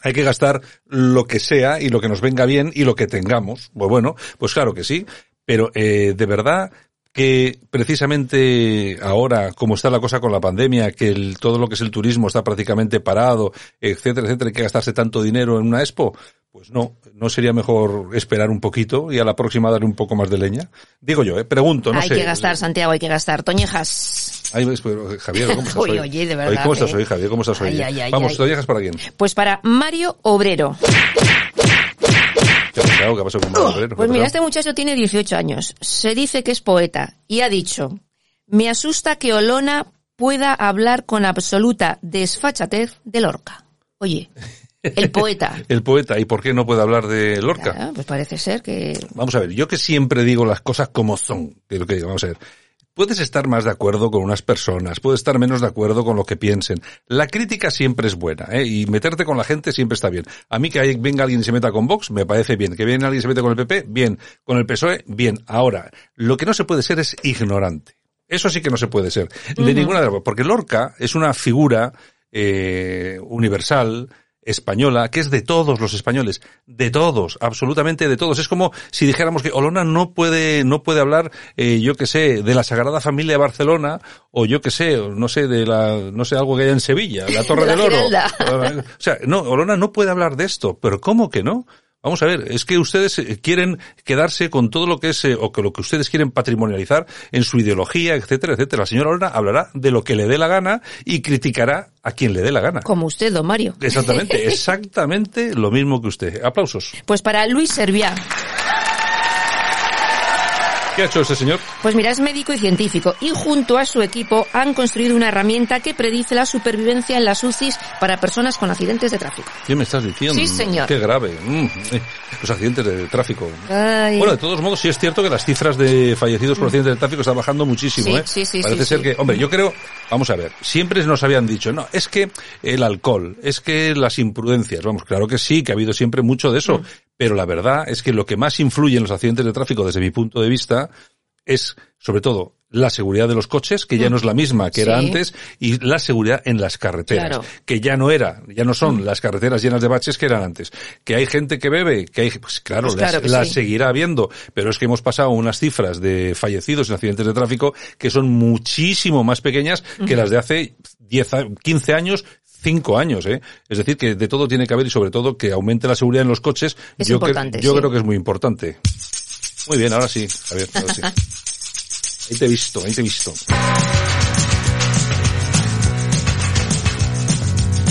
hay que gastar lo que sea y lo que nos venga bien y lo que tengamos. Pues bueno, pues claro que sí. Pero eh, de verdad que precisamente ahora, como está la cosa con la pandemia, que el- todo lo que es el turismo está prácticamente parado, etcétera, etcétera, hay que gastarse tanto dinero en una expo, pues no, no sería mejor esperar un poquito y a la próxima darle un poco más de leña. Digo yo, eh, pregunto, no hay sé. que gastar, Santiago, hay que gastar. Toñejas. Ay, pero, Javier, ¿cómo estás hoy? oye, de verdad, ¿Cómo estás eh. hoy, Javier? ¿Cómo estás hoy? Ay, ay, ay, Vamos, ay. ¿te lo dejas para quién? Pues para Mario Obrero. ¿Qué ha pasado? ¿Qué pasado con Obrero? Pues ¿Qué ha mira, este muchacho tiene 18 años. Se dice que es poeta y ha dicho, me asusta que Olona pueda hablar con absoluta desfachatez de Lorca. Oye, el poeta. El poeta, ¿y por qué no puede hablar de Lorca? Pues parece ser que... Vamos a ver, yo que siempre digo las cosas como son, que lo que digo, vamos a ver. Puedes estar más de acuerdo con unas personas, puedes estar menos de acuerdo con lo que piensen. La crítica siempre es buena, ¿eh? Y meterte con la gente siempre está bien. A mí que venga alguien y se meta con Vox, me parece bien. Que venga alguien y se meta con el PP, bien. Con el PSOE, bien. Ahora, lo que no se puede ser es ignorante. Eso sí que no se puede ser. De ninguna de las Porque Lorca es una figura eh, universal, española, que es de todos los españoles, de todos, absolutamente de todos. Es como si dijéramos que Olona no puede, no puede hablar, eh, yo que sé, de la Sagrada Familia de Barcelona, o yo que sé, no sé, de la, no sé, algo que hay en Sevilla, la Torre la del Oro. Giralda. O sea, no, Olona no puede hablar de esto, pero ¿cómo que no? Vamos a ver, es que ustedes eh, quieren quedarse con todo lo que es, eh, o que lo que ustedes quieren patrimonializar en su ideología, etcétera, etcétera. La señora Olona hablará de lo que le dé la gana y criticará a quien le dé la gana. Como usted, don Mario. Exactamente, exactamente lo mismo que usted. Aplausos. Pues para Luis Serviá. ¿Qué ha hecho ese señor? Pues mira, es médico y científico y junto a su equipo han construido una herramienta que predice la supervivencia en las UCIs para personas con accidentes de tráfico. ¿Qué me estás diciendo? Sí, señor. Qué grave. Mm, eh, los accidentes de tráfico. Ay. Bueno, de todos modos, sí es cierto que las cifras de fallecidos por accidentes de tráfico están bajando muchísimo, Sí, ¿eh? sí, sí, Parece sí, ser sí. que, hombre, yo creo, vamos a ver, siempre nos habían dicho, no, es que el alcohol, es que las imprudencias, vamos, claro que sí, que ha habido siempre mucho de eso, Mm. Pero la verdad es que lo que más influye en los accidentes de tráfico, desde mi punto de vista, es, sobre todo, la seguridad de los coches, que ya no es la misma que era Sí. antes, y la seguridad en las carreteras, Claro. que ya no era, ya no son las carreteras llenas de baches que eran antes. Que hay gente que bebe, que hay, pues claro, Pues claro las, que las sí. seguirá habiendo, pero es que hemos pasado unas cifras de fallecidos en accidentes de tráfico que son muchísimo más pequeñas que las de hace 10, a- 15 años, 5 años, ¿eh? Es decir, que de todo tiene que haber y sobre todo que aumente la seguridad en los coches. Es yo importante, cre- yo sí. creo que es muy importante. Muy bien, ahora sí, Javier, ahora sí. Ahí te he visto, ahí te he visto.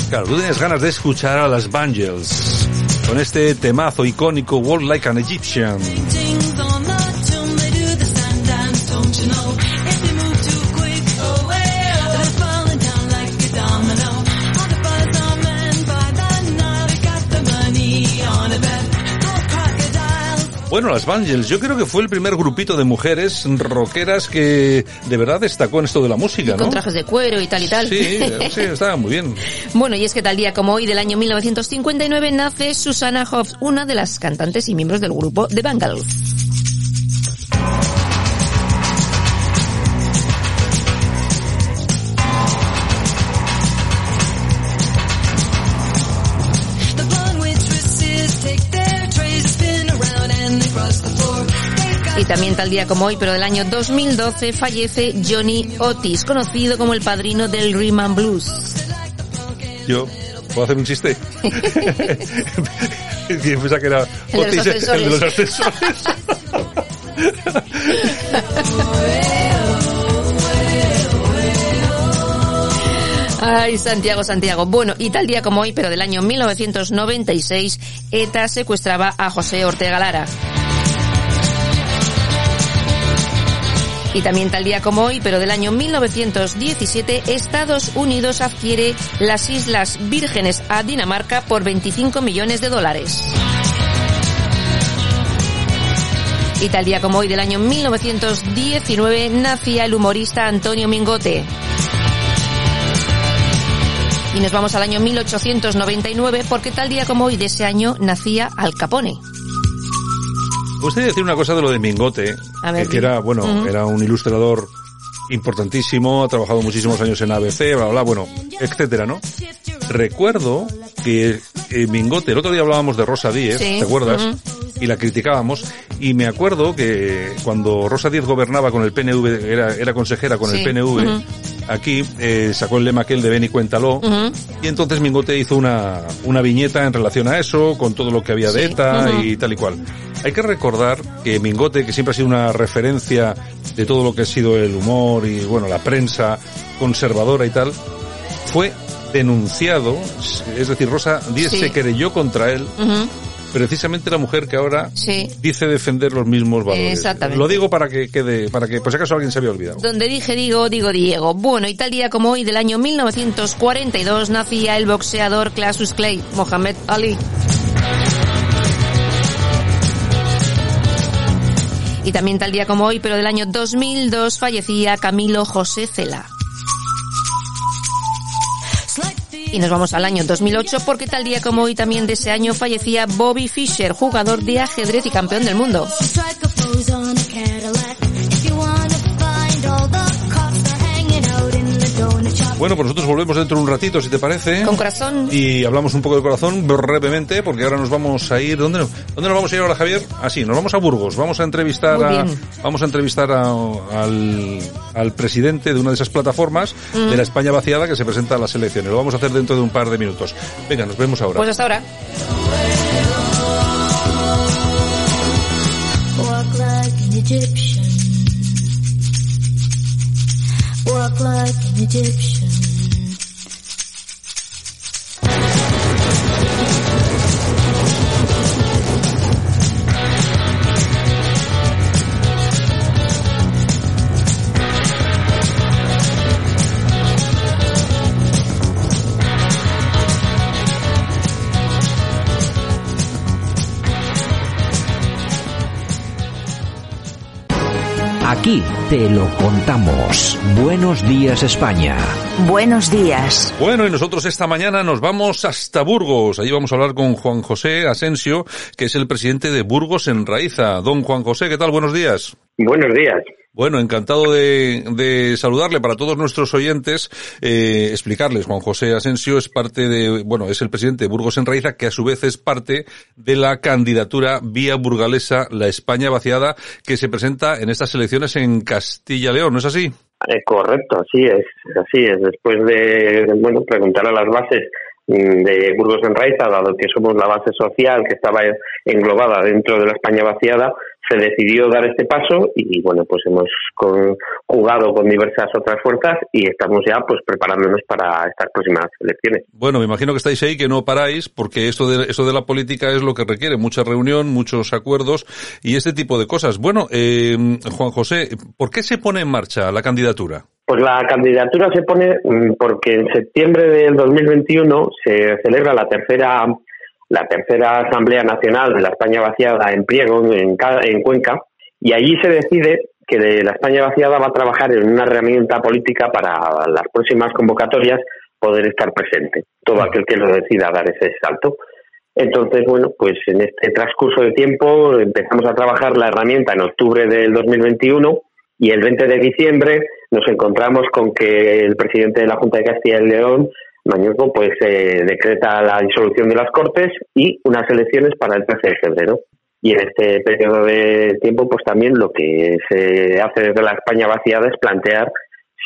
Claro, tú tienes ganas de escuchar a las Bangles con este temazo icónico Walk Like an Egyptian. Bueno, las Bangles, yo creo que fue el primer grupito de mujeres rockeras que de verdad destacó en esto de la música, Con ¿no? trajes de cuero y tal y tal. Sí, sí, estaba muy bien. Bueno, y es que tal día como hoy del año 1959 nace Susanna Hoffs, una de las cantantes y miembros del grupo The Bangles. También tal día como hoy, pero del año 2012, fallece Johnny Otis, conocido como el padrino del Rhythm and Blues. Yo, ¿puedo hacer un chiste? que pensaba que era Otis, el de los ascensores. ascensores. Ay, Santiago, Santiago. Bueno, y tal día como hoy, pero del año 1996, ETA secuestraba a José Ortega Lara. Y también tal día como hoy, pero del año 1917, Estados Unidos adquiere las Islas Vírgenes a Dinamarca por 25 millones de dólares. Y tal día como hoy del año 1919 nacía el humorista Antonio Mingote. Y nos vamos al año 1899 porque tal día como hoy de ese año nacía Al Capone. Usted decir una cosa de lo de Mingote, A ver, que era, bueno, era un ilustrador importantísimo, ha trabajado muchísimos años en ABC, bla, bla, bueno, etcétera, ¿no? Recuerdo que eh, Mingote, el otro día hablábamos de Rosa Díez, Sí, ¿te acuerdas? Y la criticábamos, y me acuerdo que cuando Rosa Díez gobernaba con el PNV, era, era consejera con el PNV. Aquí eh, sacó el lema aquel de Ven y cuéntalo, y entonces Mingote hizo una, una viñeta en relación a eso, con todo lo que había de Sí, ETA y tal y cual. Hay que recordar que Mingote, que siempre ha sido una referencia de todo lo que ha sido el humor y, bueno, la prensa conservadora y tal, fue denunciado, es decir, Rosa Díez Sí. se querelló contra él. Precisamente la mujer que ahora Sí. dice defender los mismos valores. Exactamente. Lo digo para que quede, para que por si acaso alguien se había olvidado. Donde dije digo, digo Diego. Bueno, y tal día como hoy del año 1942 nacía el boxeador Cassius Clay, Mohamed Ali. Y también tal día como hoy, pero del año 2002 fallecía Camilo José Cela. Y nos vamos al año 2008 porque tal día como hoy también de ese año fallecía Bobby Fischer, jugador de ajedrez y campeón del mundo. Bueno, pues nosotros volvemos dentro de un ratito, si te parece. Con corazón. Y hablamos un poco del corazón brevemente, porque ahora nos vamos a ir. ¿Dónde, nos- dónde nos vamos a ir ahora, Javier? Ah, sí, nos vamos a Burgos. Vamos a entrevistar a, vamos a entrevistar a- al, al presidente de una de esas plataformas Mm. de la España vaciada que se presenta a las elecciones. Lo vamos a hacer dentro de un par de minutos. Venga, nos vemos ahora. Pues hasta ahora. Walk like an Egyptian. Walk like an Egyptian. Aquí te lo contamos. Buenos días España. Buenos días. Bueno, y nosotros esta mañana nos vamos hasta Burgos. Allí vamos a hablar con Juan José Asensio, que es el presidente de Burgos en Raiza. Don Juan José, ¿qué tal? Buenos días. Buenos días. Bueno, encantado de, de saludarle para todos nuestros oyentes, eh, explicarles, Juan José Asensio es parte de, bueno, es el presidente de Burgos en Raiza, que a su vez es parte de la candidatura vía burgalesa La España Vaciada, que se presenta en estas elecciones en Castilla-León, ¿no es así? Es correcto, así es, así es. Después de, bueno, preguntar a las bases de Burgos en Raiza, dado que somos la base social que estaba englobada dentro de la España vaciada, se decidió dar este paso y bueno, pues hemos con- jugado con diversas otras fuerzas y estamos ya pues preparándonos para estas próximas elecciones. Bueno, me imagino que estáis ahí, que no paráis, porque esto de, esto de la política es lo que requiere, mucha reunión, muchos acuerdos y este tipo de cosas. Bueno, eh, Juan José, ¿por qué se pone en marcha la candidatura? Pues la candidatura se pone mm, porque en septiembre del 2021 se celebra la tercera la tercera Asamblea Nacional de la España Vaciada en Priego, en, en Cuenca, y allí se decide que de la España Vaciada va a trabajar en una herramienta política para las próximas convocatorias poder estar presente, todo aquel que lo decida dar ese salto. Entonces, bueno, pues en este transcurso de tiempo empezamos a trabajar la herramienta en octubre del 2021 y el 20 de diciembre nos encontramos con que el presidente de la Junta de Castilla y León, Mañueco, pues eh, decreta la disolución de las Cortes y unas elecciones para el 13 de febrero. Y en este periodo de tiempo, pues también lo que se hace desde la España vaciada es plantear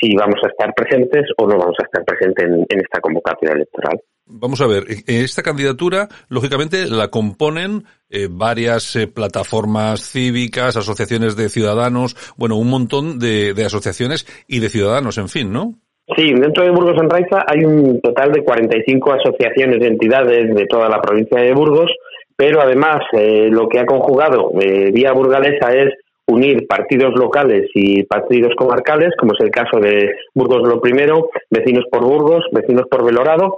si vamos a estar presentes o no vamos a estar presentes en, en esta convocatoria electoral. Vamos a ver, eh, esta candidatura, lógicamente, la componen eh, varias eh, plataformas cívicas, asociaciones de ciudadanos, bueno, un montón de, asociaciones y de ciudadanos, en fin, ¿no? Sí, dentro de Burgos en Raiza hay un total de 45 asociaciones y entidades de toda la provincia de Burgos, pero además eh, lo que ha conjugado eh, Vía Burgalesa es unir partidos locales y partidos comarcales, como es el caso de Burgos lo Primero, Vecinos por Burgos, Vecinos por Belorado,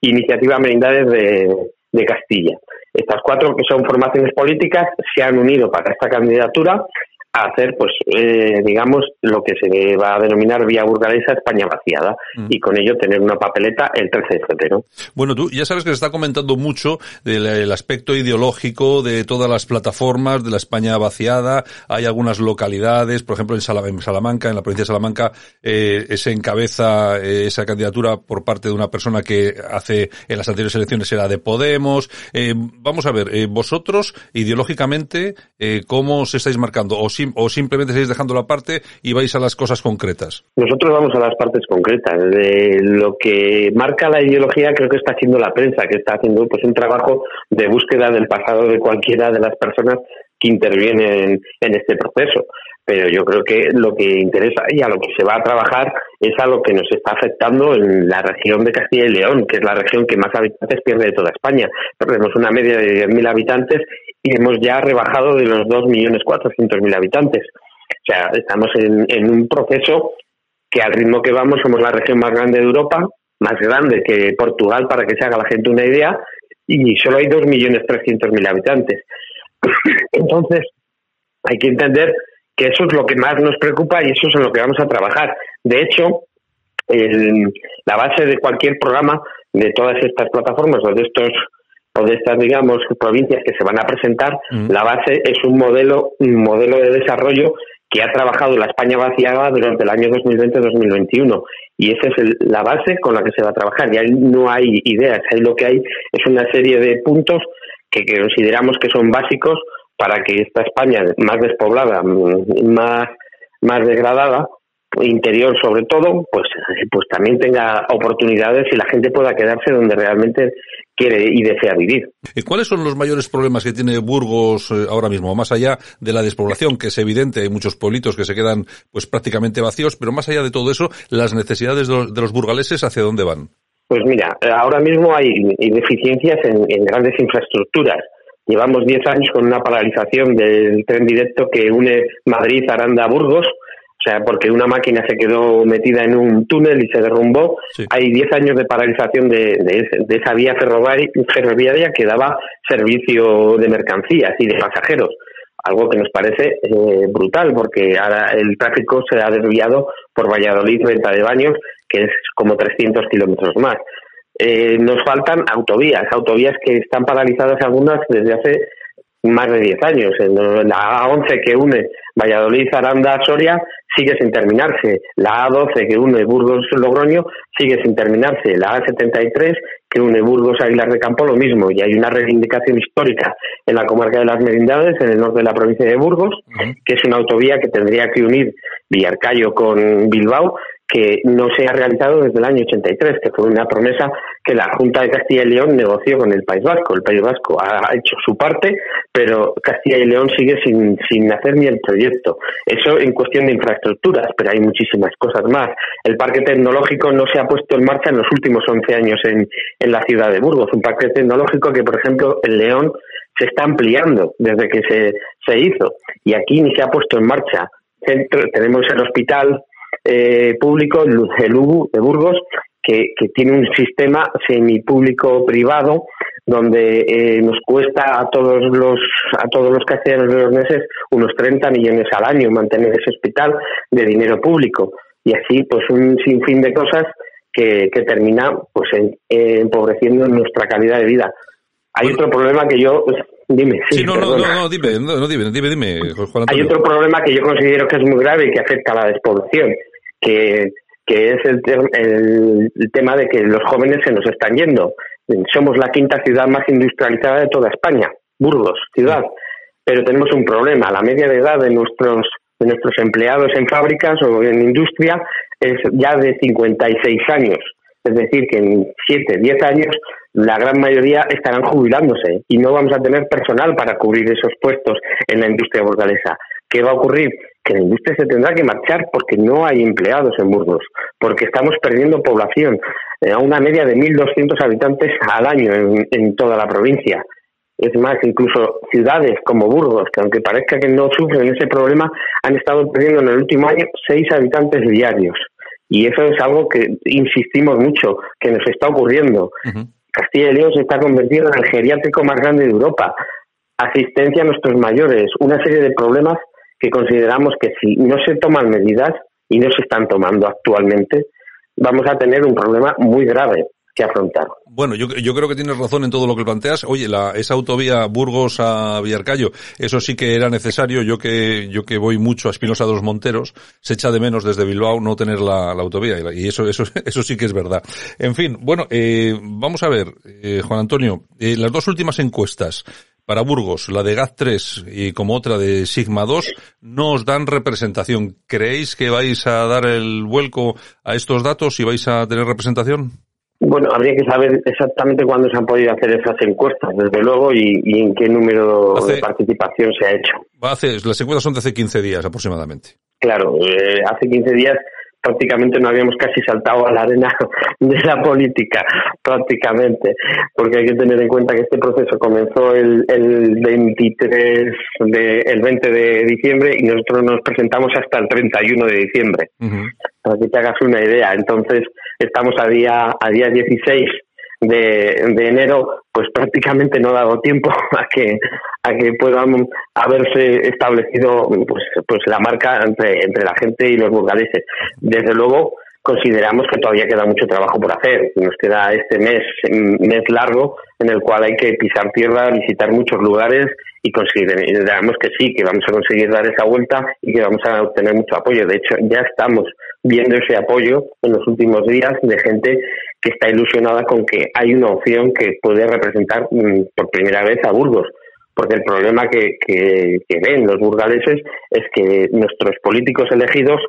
Iniciativa Merindades de, de Castilla. Estas cuatro, que son formaciones políticas, se han unido para esta candidatura a hacer, pues, eh, digamos, lo que se va a denominar vía burgalesa España vaciada Mm. y con ello tener una papeleta el 13 de febrero. Bueno, tú ya sabes que se está comentando mucho del el aspecto ideológico de todas las plataformas de la España vaciada. Hay algunas localidades, por ejemplo en, Sala- en Salamanca, en la provincia de Salamanca, eh, se encabeza eh, esa candidatura por parte de una persona que hace en las anteriores elecciones era de Podemos. Eh, vamos a ver, eh, vosotros ideológicamente, ¿cómo os estáis marcando? ¿O, ¿O simplemente estáis dejando la parte y vais a las cosas concretas? Nosotros vamos a las partes concretas. De lo que marca la ideología creo que está haciendo la prensa, que está haciendo pues un trabajo de búsqueda del pasado de cualquiera de las personas que intervienen en este proceso. Pero yo creo que lo que interesa y a lo que se va a trabajar es a lo que nos está afectando en la región de Castilla y León, que es la región que más habitantes pierde de toda España. Tenemos una media de 10.000 habitantes y hemos ya rebajado de los 2.400.000 habitantes. O sea, estamos en, en un proceso que al ritmo que vamos somos la región más grande de Europa, más grande que Portugal, para que se haga la gente una idea, y solo hay 2.300.000 habitantes. Entonces, hay que entender que eso es lo que más nos preocupa y eso es en lo que vamos a trabajar. De hecho, el- la base de cualquier programa de todas estas plataformas o de estos o de estas digamos provincias que se van a presentar, la base es un modelo un modelo de desarrollo que ha trabajado la España vaciada durante el año 2020-2021 y esa es el- la base con la que se va a trabajar. Y ahí no hay ideas, ahí lo que hay es una serie de puntos que, consideramos que son básicos para que esta España más despoblada, más, más degradada, interior sobre todo, pues, pues también tenga oportunidades y la gente pueda quedarse donde realmente quiere y desea vivir. ¿Y cuáles son los mayores problemas que tiene Burgos eh, ahora mismo? Más allá de la despoblación, que es evidente, hay muchos pueblitos que se quedan pues prácticamente vacíos, pero más allá de todo eso, las necesidades de los burgaleses, ¿hacia dónde van? Pues mira, ahora mismo hay deficiencias en, en grandes infraestructuras. Llevamos 10 años con una paralización del tren directo que une Madrid, Aranda, Burgos, o sea, porque una máquina se quedó metida en un túnel y se derrumbó. Hay 10 años de paralización de, de ese- de esa vía ferroviaria que daba servicio de mercancías y de pasajeros. Algo que nos parece eh, brutal, porque ahora el tráfico se ha desviado por Valladolid, Venta de Baños, que es como 300 kilómetros más. Eh, nos faltan autovías, autovías que están paralizadas algunas desde hace más de 10 años. La A11 que une Valladolid, Aranda, Soria sigue sin terminarse. La A12 que une Burgos, Logroño sigue sin terminarse. La A73 que une Burgos, Aguilar de Campo, lo mismo. Y hay una reivindicación histórica en la comarca de las Merindades, en el norte de la provincia de Burgos, que es una autovía que tendría que unir Villarcayo con Bilbao, que no se ha realizado desde el año 83, que fue una promesa que la Junta de Castilla y León negoció con el País Vasco. El País Vasco ha hecho su parte, pero Castilla y León sigue sin, sin hacer ni el proyecto. Eso en cuestión de infraestructuras, pero hay muchísimas cosas más. El parque tecnológico no se ha puesto en marcha en los últimos 11 años en, en la ciudad de Burgos. Un parque tecnológico que, por ejemplo, en León se está ampliando desde que se, se hizo y aquí ni se ha puesto en marcha. Tenemos el hospital eh, público, UBU de Burgos, que, que tiene un sistema semipúblico-privado donde eh, nos cuesta a todos los a todos los castellanos y leoneses unos 30 millones al año mantener ese hospital de dinero público. Y así pues un sinfín de cosas que, que termina pues en- eh, empobreciendo nuestra calidad de vida. Hay otro problema que yo dime sí, Sí, no, no, no, no, dime, no, no, dime, dime, dime, Juan Hay otro problema que yo considero que es muy grave y que afecta a la despoblación, que, que es el, el- el tema de que los jóvenes se nos están yendo. Somos la quinta ciudad más industrializada de toda España, Burgos, ciudad. Pero tenemos un problema. La media de edad de nuestros, de nuestros empleados en fábricas o en industria es ya de 56 años. Es decir, que en 7, 10 años la gran mayoría estarán jubilándose y no vamos a tener personal para cubrir esos puestos en la industria burgalesa. ¿Qué va a ocurrir? Que la industria se tendrá que marchar porque no hay empleados en Burgos, porque estamos perdiendo población eh, a una media de 1.200 habitantes al año en, en toda la provincia. Es más, incluso ciudades como Burgos, que aunque parezca que no sufren ese problema, han estado perdiendo en el último año seis habitantes diarios. Y eso es algo que insistimos mucho, que nos está ocurriendo. Castilla y León se está convirtiendo en el geriátrico más grande de Europa. Asistencia a nuestros mayores, una serie de problemas que consideramos que si no se toman medidas, y no se están tomando actualmente, vamos a tener un problema muy grave que afrontar. Bueno, yo, yo creo que tienes razón en todo lo que planteas. Oye, la, esa autovía Burgos a Villarcayo, eso sí que era necesario. Yo que, yo que voy mucho a Espinosa de los Monteros, se echa de menos desde Bilbao no tener la, autovía. Y eso, eso, eso sí que es verdad. En fin, bueno, eh, vamos a ver, eh, Juan Antonio, eh, las dos últimas encuestas para Burgos, la de GAT3 y como otra de Sigma 2, no os dan representación. ¿Creéis que vais a dar el vuelco a estos datos y vais a tener representación? Bueno, habría que saber exactamente cuándo se han podido hacer esas encuestas, desde luego, y, y en qué número Hace- de participación se ha hecho. Hace, las encuestas son de hace 15 días aproximadamente. Claro, eh, hace 15 días prácticamente no habíamos casi saltado a la arena de la política, prácticamente, porque hay que tener en cuenta que este proceso comenzó el, el 23 de, el 20 de diciembre y nosotros nos presentamos hasta el 31 de diciembre, para que te hagas una idea. Entonces, estamos a día, a día 16 de, de enero, pues prácticamente no ha dado tiempo a que a que pueda haberse establecido pues pues la marca entre entre la gente y los burgaleses. Desde luego consideramos que todavía queda mucho trabajo por hacer. Nos queda este mes mes largo en el cual hay que pisar tierra, visitar muchos lugares y consideramos que sí, que vamos a conseguir dar esa vuelta y que vamos a obtener mucho apoyo. De hecho, ya estamos viendo ese apoyo en los últimos días de gente que está ilusionada con que hay una opción que puede representar mm, por primera vez a Burgos. Porque el problema que, que, ven los burgaleses es que nuestros políticos elegidos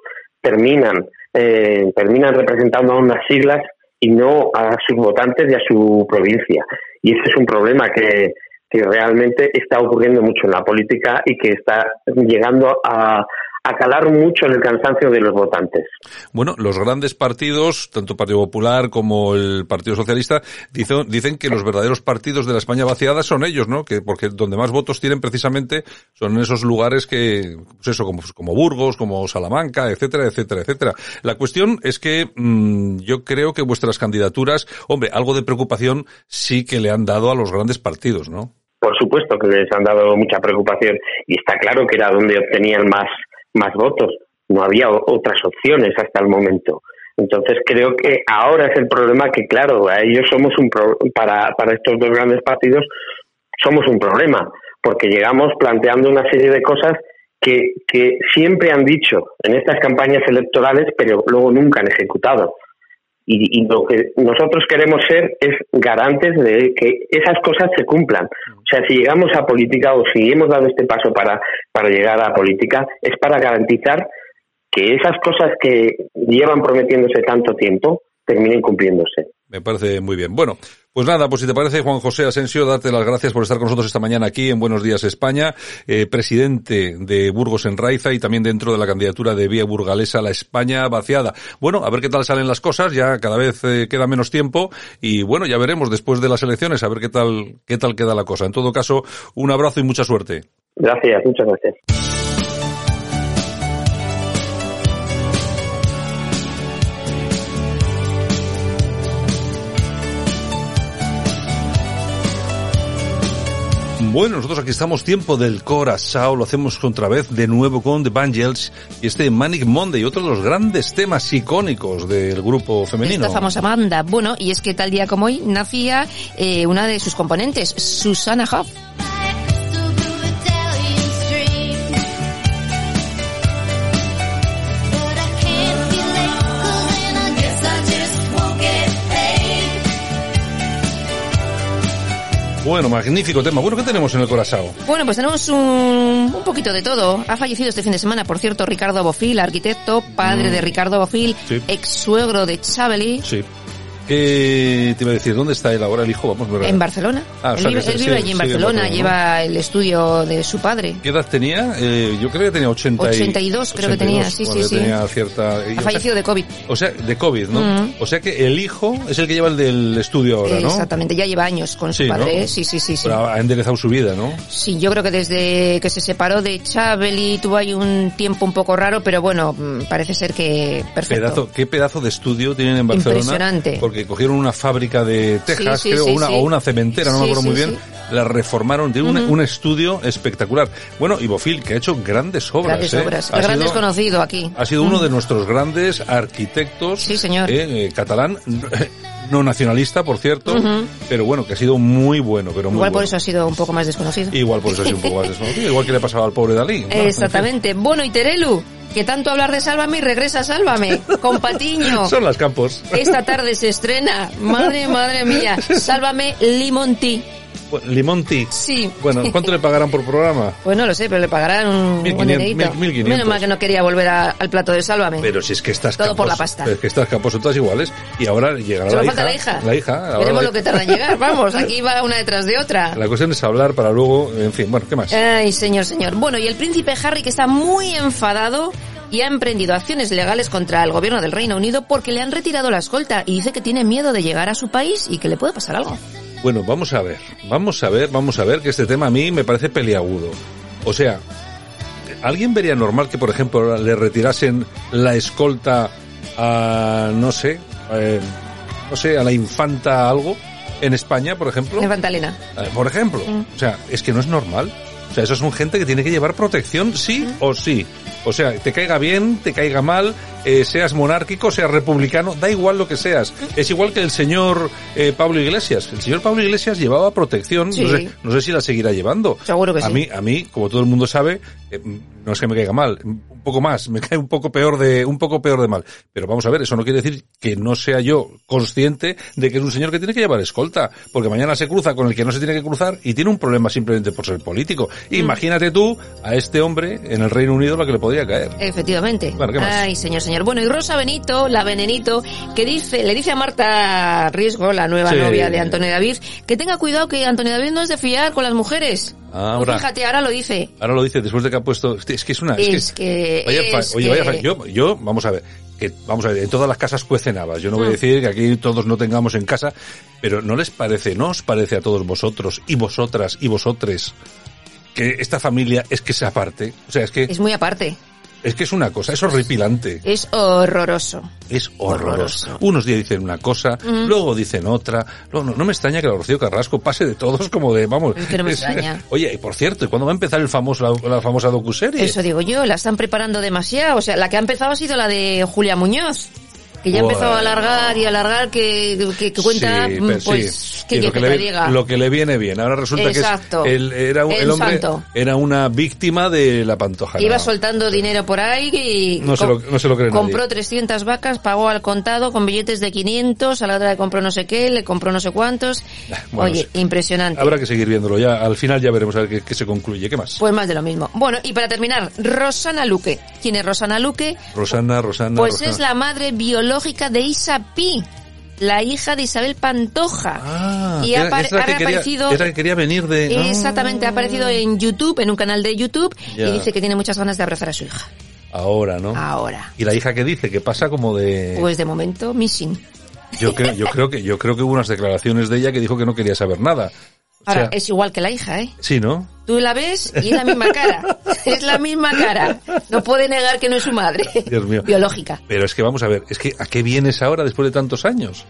terminan, eh, terminan representando a unas siglas y no a sus votantes y a su provincia. Y ese es un problema que, que realmente está ocurriendo mucho en la política y que está llegando a, a calar mucho en el cansancio de los votantes. Bueno, los grandes partidos, tanto Partido Popular como el Partido Socialista, dicen, dicen que los verdaderos partidos de la España vaciada son ellos, ¿no? Que porque donde más votos tienen precisamente son en esos lugares que, pues eso, como, como Burgos, como Salamanca, etcétera, etcétera, etcétera. La cuestión es que mmm, yo creo que vuestras candidaturas, hombre, algo de preocupación sí que le han dado a los grandes partidos, ¿no? Por supuesto que les han dado mucha preocupación y está claro que era donde obtenían más más votos. No había otras opciones hasta el momento. Entonces creo que ahora es el problema que, claro, ellos somos un pro para, para estos dos grandes partidos somos un problema, porque llegamos planteando una serie de cosas que, que siempre han dicho en estas campañas electorales, pero luego nunca han ejecutado. Y, y, lo que nosotros queremos ser es garantes de que esas cosas se cumplan. O sea, si llegamos a política o si hemos dado este paso para, para llegar a política, es para garantizar que esas cosas que llevan prometiéndose tanto tiempo terminen cumpliéndose. Me parece muy bien. Bueno, pues nada, pues si te parece, Juan José Asensio, darte las gracias por estar con nosotros esta mañana aquí en Buenos Días España, eh, presidente de Burgos en Raiza y también dentro de la candidatura de Vía Burgalesa la España vaciada. Bueno, a ver qué tal salen las cosas, ya cada vez eh, queda menos tiempo y bueno, ya veremos después de las elecciones a ver qué tal, qué tal queda la cosa. En todo caso, un abrazo y mucha suerte. Gracias, muchas gracias. Bueno, nosotros aquí estamos tiempo del Corazao, lo hacemos otra vez de nuevo con The Bangles y este Manic Monday, otro de los grandes temas icónicos del grupo femenino. Esta famosa banda. Bueno, y es que tal día como hoy nacía eh, una de sus componentes, Susana Hoff. Bueno, magnífico tema. Bueno, ¿qué tenemos en el Corazao? Bueno, pues tenemos un, un, poquito de todo. Ha fallecido este fin de semana, por cierto, Ricardo Bofil, arquitecto, padre mm. de Ricardo Bofil, sí. ex suegro de Chabeli. Sí. ¿Qué te iba a decir? ¿Dónde está él ahora, el hijo? Vamos, ¿verdad? En Barcelona. Ah, o él sea, vive, él vive allí en Barcelona, Barcelona, ¿no? lleva el estudio de su padre. ¿Qué edad tenía? Eh, yo creo que tenía 80 y- 82 creo que tenía, sí, sí, sí. tenía cierta... o Ha sea, fallecido de COVID. O sea, de COVID, ¿no? Mm. O sea que el hijo es el que lleva el del estudio ahora, ¿no? Exactamente, ya lleva años con su Sí, ¿no? padre. ¿eh? Sí, sí, sí, sí. Pero ha enderezado su vida, ¿no? Sí, yo creo que desde que se separó de Chabeli tuvo ahí un tiempo un poco raro, pero bueno, mm, parece ser que perfecto. Pedazo, ¿Qué pedazo de estudio tienen en Barcelona? Impresionante. Porque cogieron una fábrica de Texas, Sí, sí, creo, sí, una, o una cementera, no me acuerdo muy bien. La reformaron, tiene un- un, estudio espectacular. Bueno, y Bofil, que ha hecho grandes obras. Grandes ¿eh? obras. Ha gran sido- desconocido aquí. Ha sido uno Mm. de nuestros grandes arquitectos. Sí, señor. eh, eh, catalán, no nacionalista, por cierto, pero bueno, que ha sido muy bueno, pero muy Igual por bueno. eso ha sido un poco más desconocido. Igual por eso ha sido un poco más desconocido, igual que le pasaba al pobre Dalí. Exactamente. Bueno, y Terelu, que tanto hablar de Sálvame y regresa Sálvame, con Patiño. Son las campos. Esta tarde se estrena, madre, madre mía, Sálvame Limonti. Bueno, Limón Tea. Sí. Bueno, ¿cuánto le pagarán por programa? Pues no lo sé, pero le pagarán un 1500, buen dinerito. 1500. Menos mal que no quería volver a- al plato de Sálvame. Pero si es que estás Todo por la pasta. Es que estás campos, son todas iguales. Y ahora llegará la falta hija. la hija. La hija. Veremos lo que tarda en llegar. Vamos, aquí va una detrás de otra. La cuestión es hablar para luego, en fin, bueno, ¿qué más? Ay, señor, señor. Bueno, y el príncipe Harry que está muy enfadado y ha emprendido acciones legales contra el gobierno del Reino Unido porque le han retirado la escolta y dice que tiene miedo de llegar a su país y que le puede pasar algo. Bueno, vamos a ver, vamos a ver, vamos a ver que este tema a mí me parece peliagudo. O sea, ¿alguien vería normal que, por ejemplo, le retirasen la escolta a, no sé, eh, no sé, a la infanta algo en España, por ejemplo? En Fantalena. Eh, Por ejemplo. Mm. O sea, es que no es normal. O sea, eso son gente que tiene que llevar protección sí o sí. O sea, te caiga bien, te caiga mal, eh, seas monárquico, seas republicano, da igual lo que seas. Es igual que el señor eh, Pablo Iglesias. El señor Pablo Iglesias llevaba protección, Sí. no, sé, no sé si la seguirá llevando. Seguro que a sí. Mí, a mí, como todo el mundo sabe, eh, no es que me caiga mal, un poco más, me cae un poco peor de, un poco peor de mal. Pero vamos a ver, eso no quiere decir que no sea yo consciente de que es un señor que tiene que llevar escolta, porque mañana se cruza con el que no se tiene que cruzar y tiene un problema simplemente por ser político. Mm. Imagínate tú a este hombre en el Reino Unido lo que le podría caer. Efectivamente. Bueno, ¿qué más? Ay, señor, señor. Bueno, y Rosa Benito, la venenito, que dice, le dice a Marta Riesgo, la nueva Sí. novia de Antonio David, que tenga cuidado que Antonio David no es de fiar con las mujeres. Ahora, Pues fíjate, ahora lo dice. ahora lo dice después de que ha puesto, es que es una, es que- Es que, Vaya fa- oye, vaya fa- yo, yo, vamos a ver, que, vamos a ver, en todas las casas cuecen habas. Yo no voy a Mm. decir que aquí todos no tengamos en casa, pero ¿no les parece, no os parece a todos vosotros y vosotras y vosotres que esta familia es que se aparte? O sea, es que, Es muy aparte. Es que es una cosa, es horripilante. Es horroroso. Es horroroso. Unos días dicen una cosa, Mm. luego dicen otra. No, no, no me extraña que la Rocío Carrasco pase de todos como de, vamos. Es que no me extraña. Oye, y por cierto, ¿y cuándo va a empezar el famoso, la, la famosa docuserie? Eso digo yo, la están preparando demasiado. O sea, la que ha empezado ha sido la de Julia Muñoz. Que ya ha empezado a alargar y alargar que, que, que cuenta, Sí, mm, pues, sí. ¿qué Sí, quieres lo, que que le, diga? lo que le viene bien. Ahora resulta Exacto. que es, él era el, El hombre santo. era una víctima de la pantoja. Iba soltando dinero por ahí y No se lo- no se lo cree compró nadie. 300 vacas, pagó al contado con billetes de 500, a la otra le compró no sé qué, le compró no sé cuántos. bueno, Oye, impresionante. Habrá que seguir viéndolo ya. Al final ya veremos a ver qué, qué se concluye. ¿Qué más? Pues más de lo mismo. Bueno, y para terminar, Rosana Luque. ¿Quién es Rosana Luque? Rosana, Rosana. Pues Rosana. es la madre biológica de Isa Pi, la hija de Isabel Pantoja. Ah, y ha, es la quería- era que quería venir de. Ah, Exactamente, ha aparecido en YouTube, en un canal de YouTube, Ya. y dice que tiene muchas ganas de abrazar a su hija. ahora, ¿no? Ahora. Y la hija que dice que pasa como de. Pues de momento, missing. Yo creo, yo creo que, yo creo que hubo unas declaraciones de ella que dijo que no quería saber nada. O Ahora, sea, es igual que la hija, ¿eh? sí, ¿no? Tú la ves y es la misma cara. es la misma cara. No puede negar que no es su madre. Dios mío. Biológica. Pero es que vamos a ver, es que ¿a qué vienes ahora después de tantos años?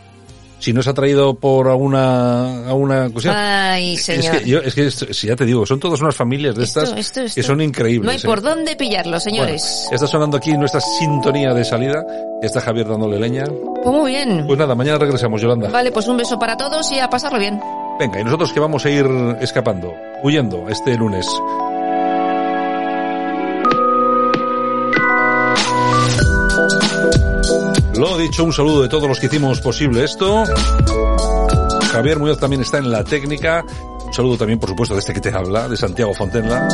Si no se ha traído por alguna, alguna cuestión. Ay, Es señor. que yo, es que esto- si ya te digo, son todas unas familias de Esto, estas esto, esto. que son increíbles. No hay ¿eh? por dónde pillarlo, señores. Bueno, está sonando aquí nuestra sintonía de salida. Está Javier dándole leña. Pues muy bien. Pues nada, mañana regresamos, Yolanda. Vale, pues un beso para todos y a pasarlo bien. Venga, y nosotros que vamos a ir escapando, huyendo este lunes. Lo dicho, un saludo de todos los que hicimos posible esto. Javier Muñoz también está en la técnica. Un saludo también, por supuesto, de este que te habla, de Santiago Fontenla.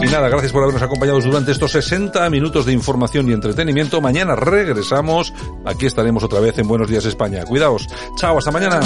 Y nada, gracias por habernos acompañado durante estos 60 minutos de información y entretenimiento. Mañana regresamos. Aquí estaremos otra vez en Buenos Días España. Cuidaos. Chao, hasta mañana.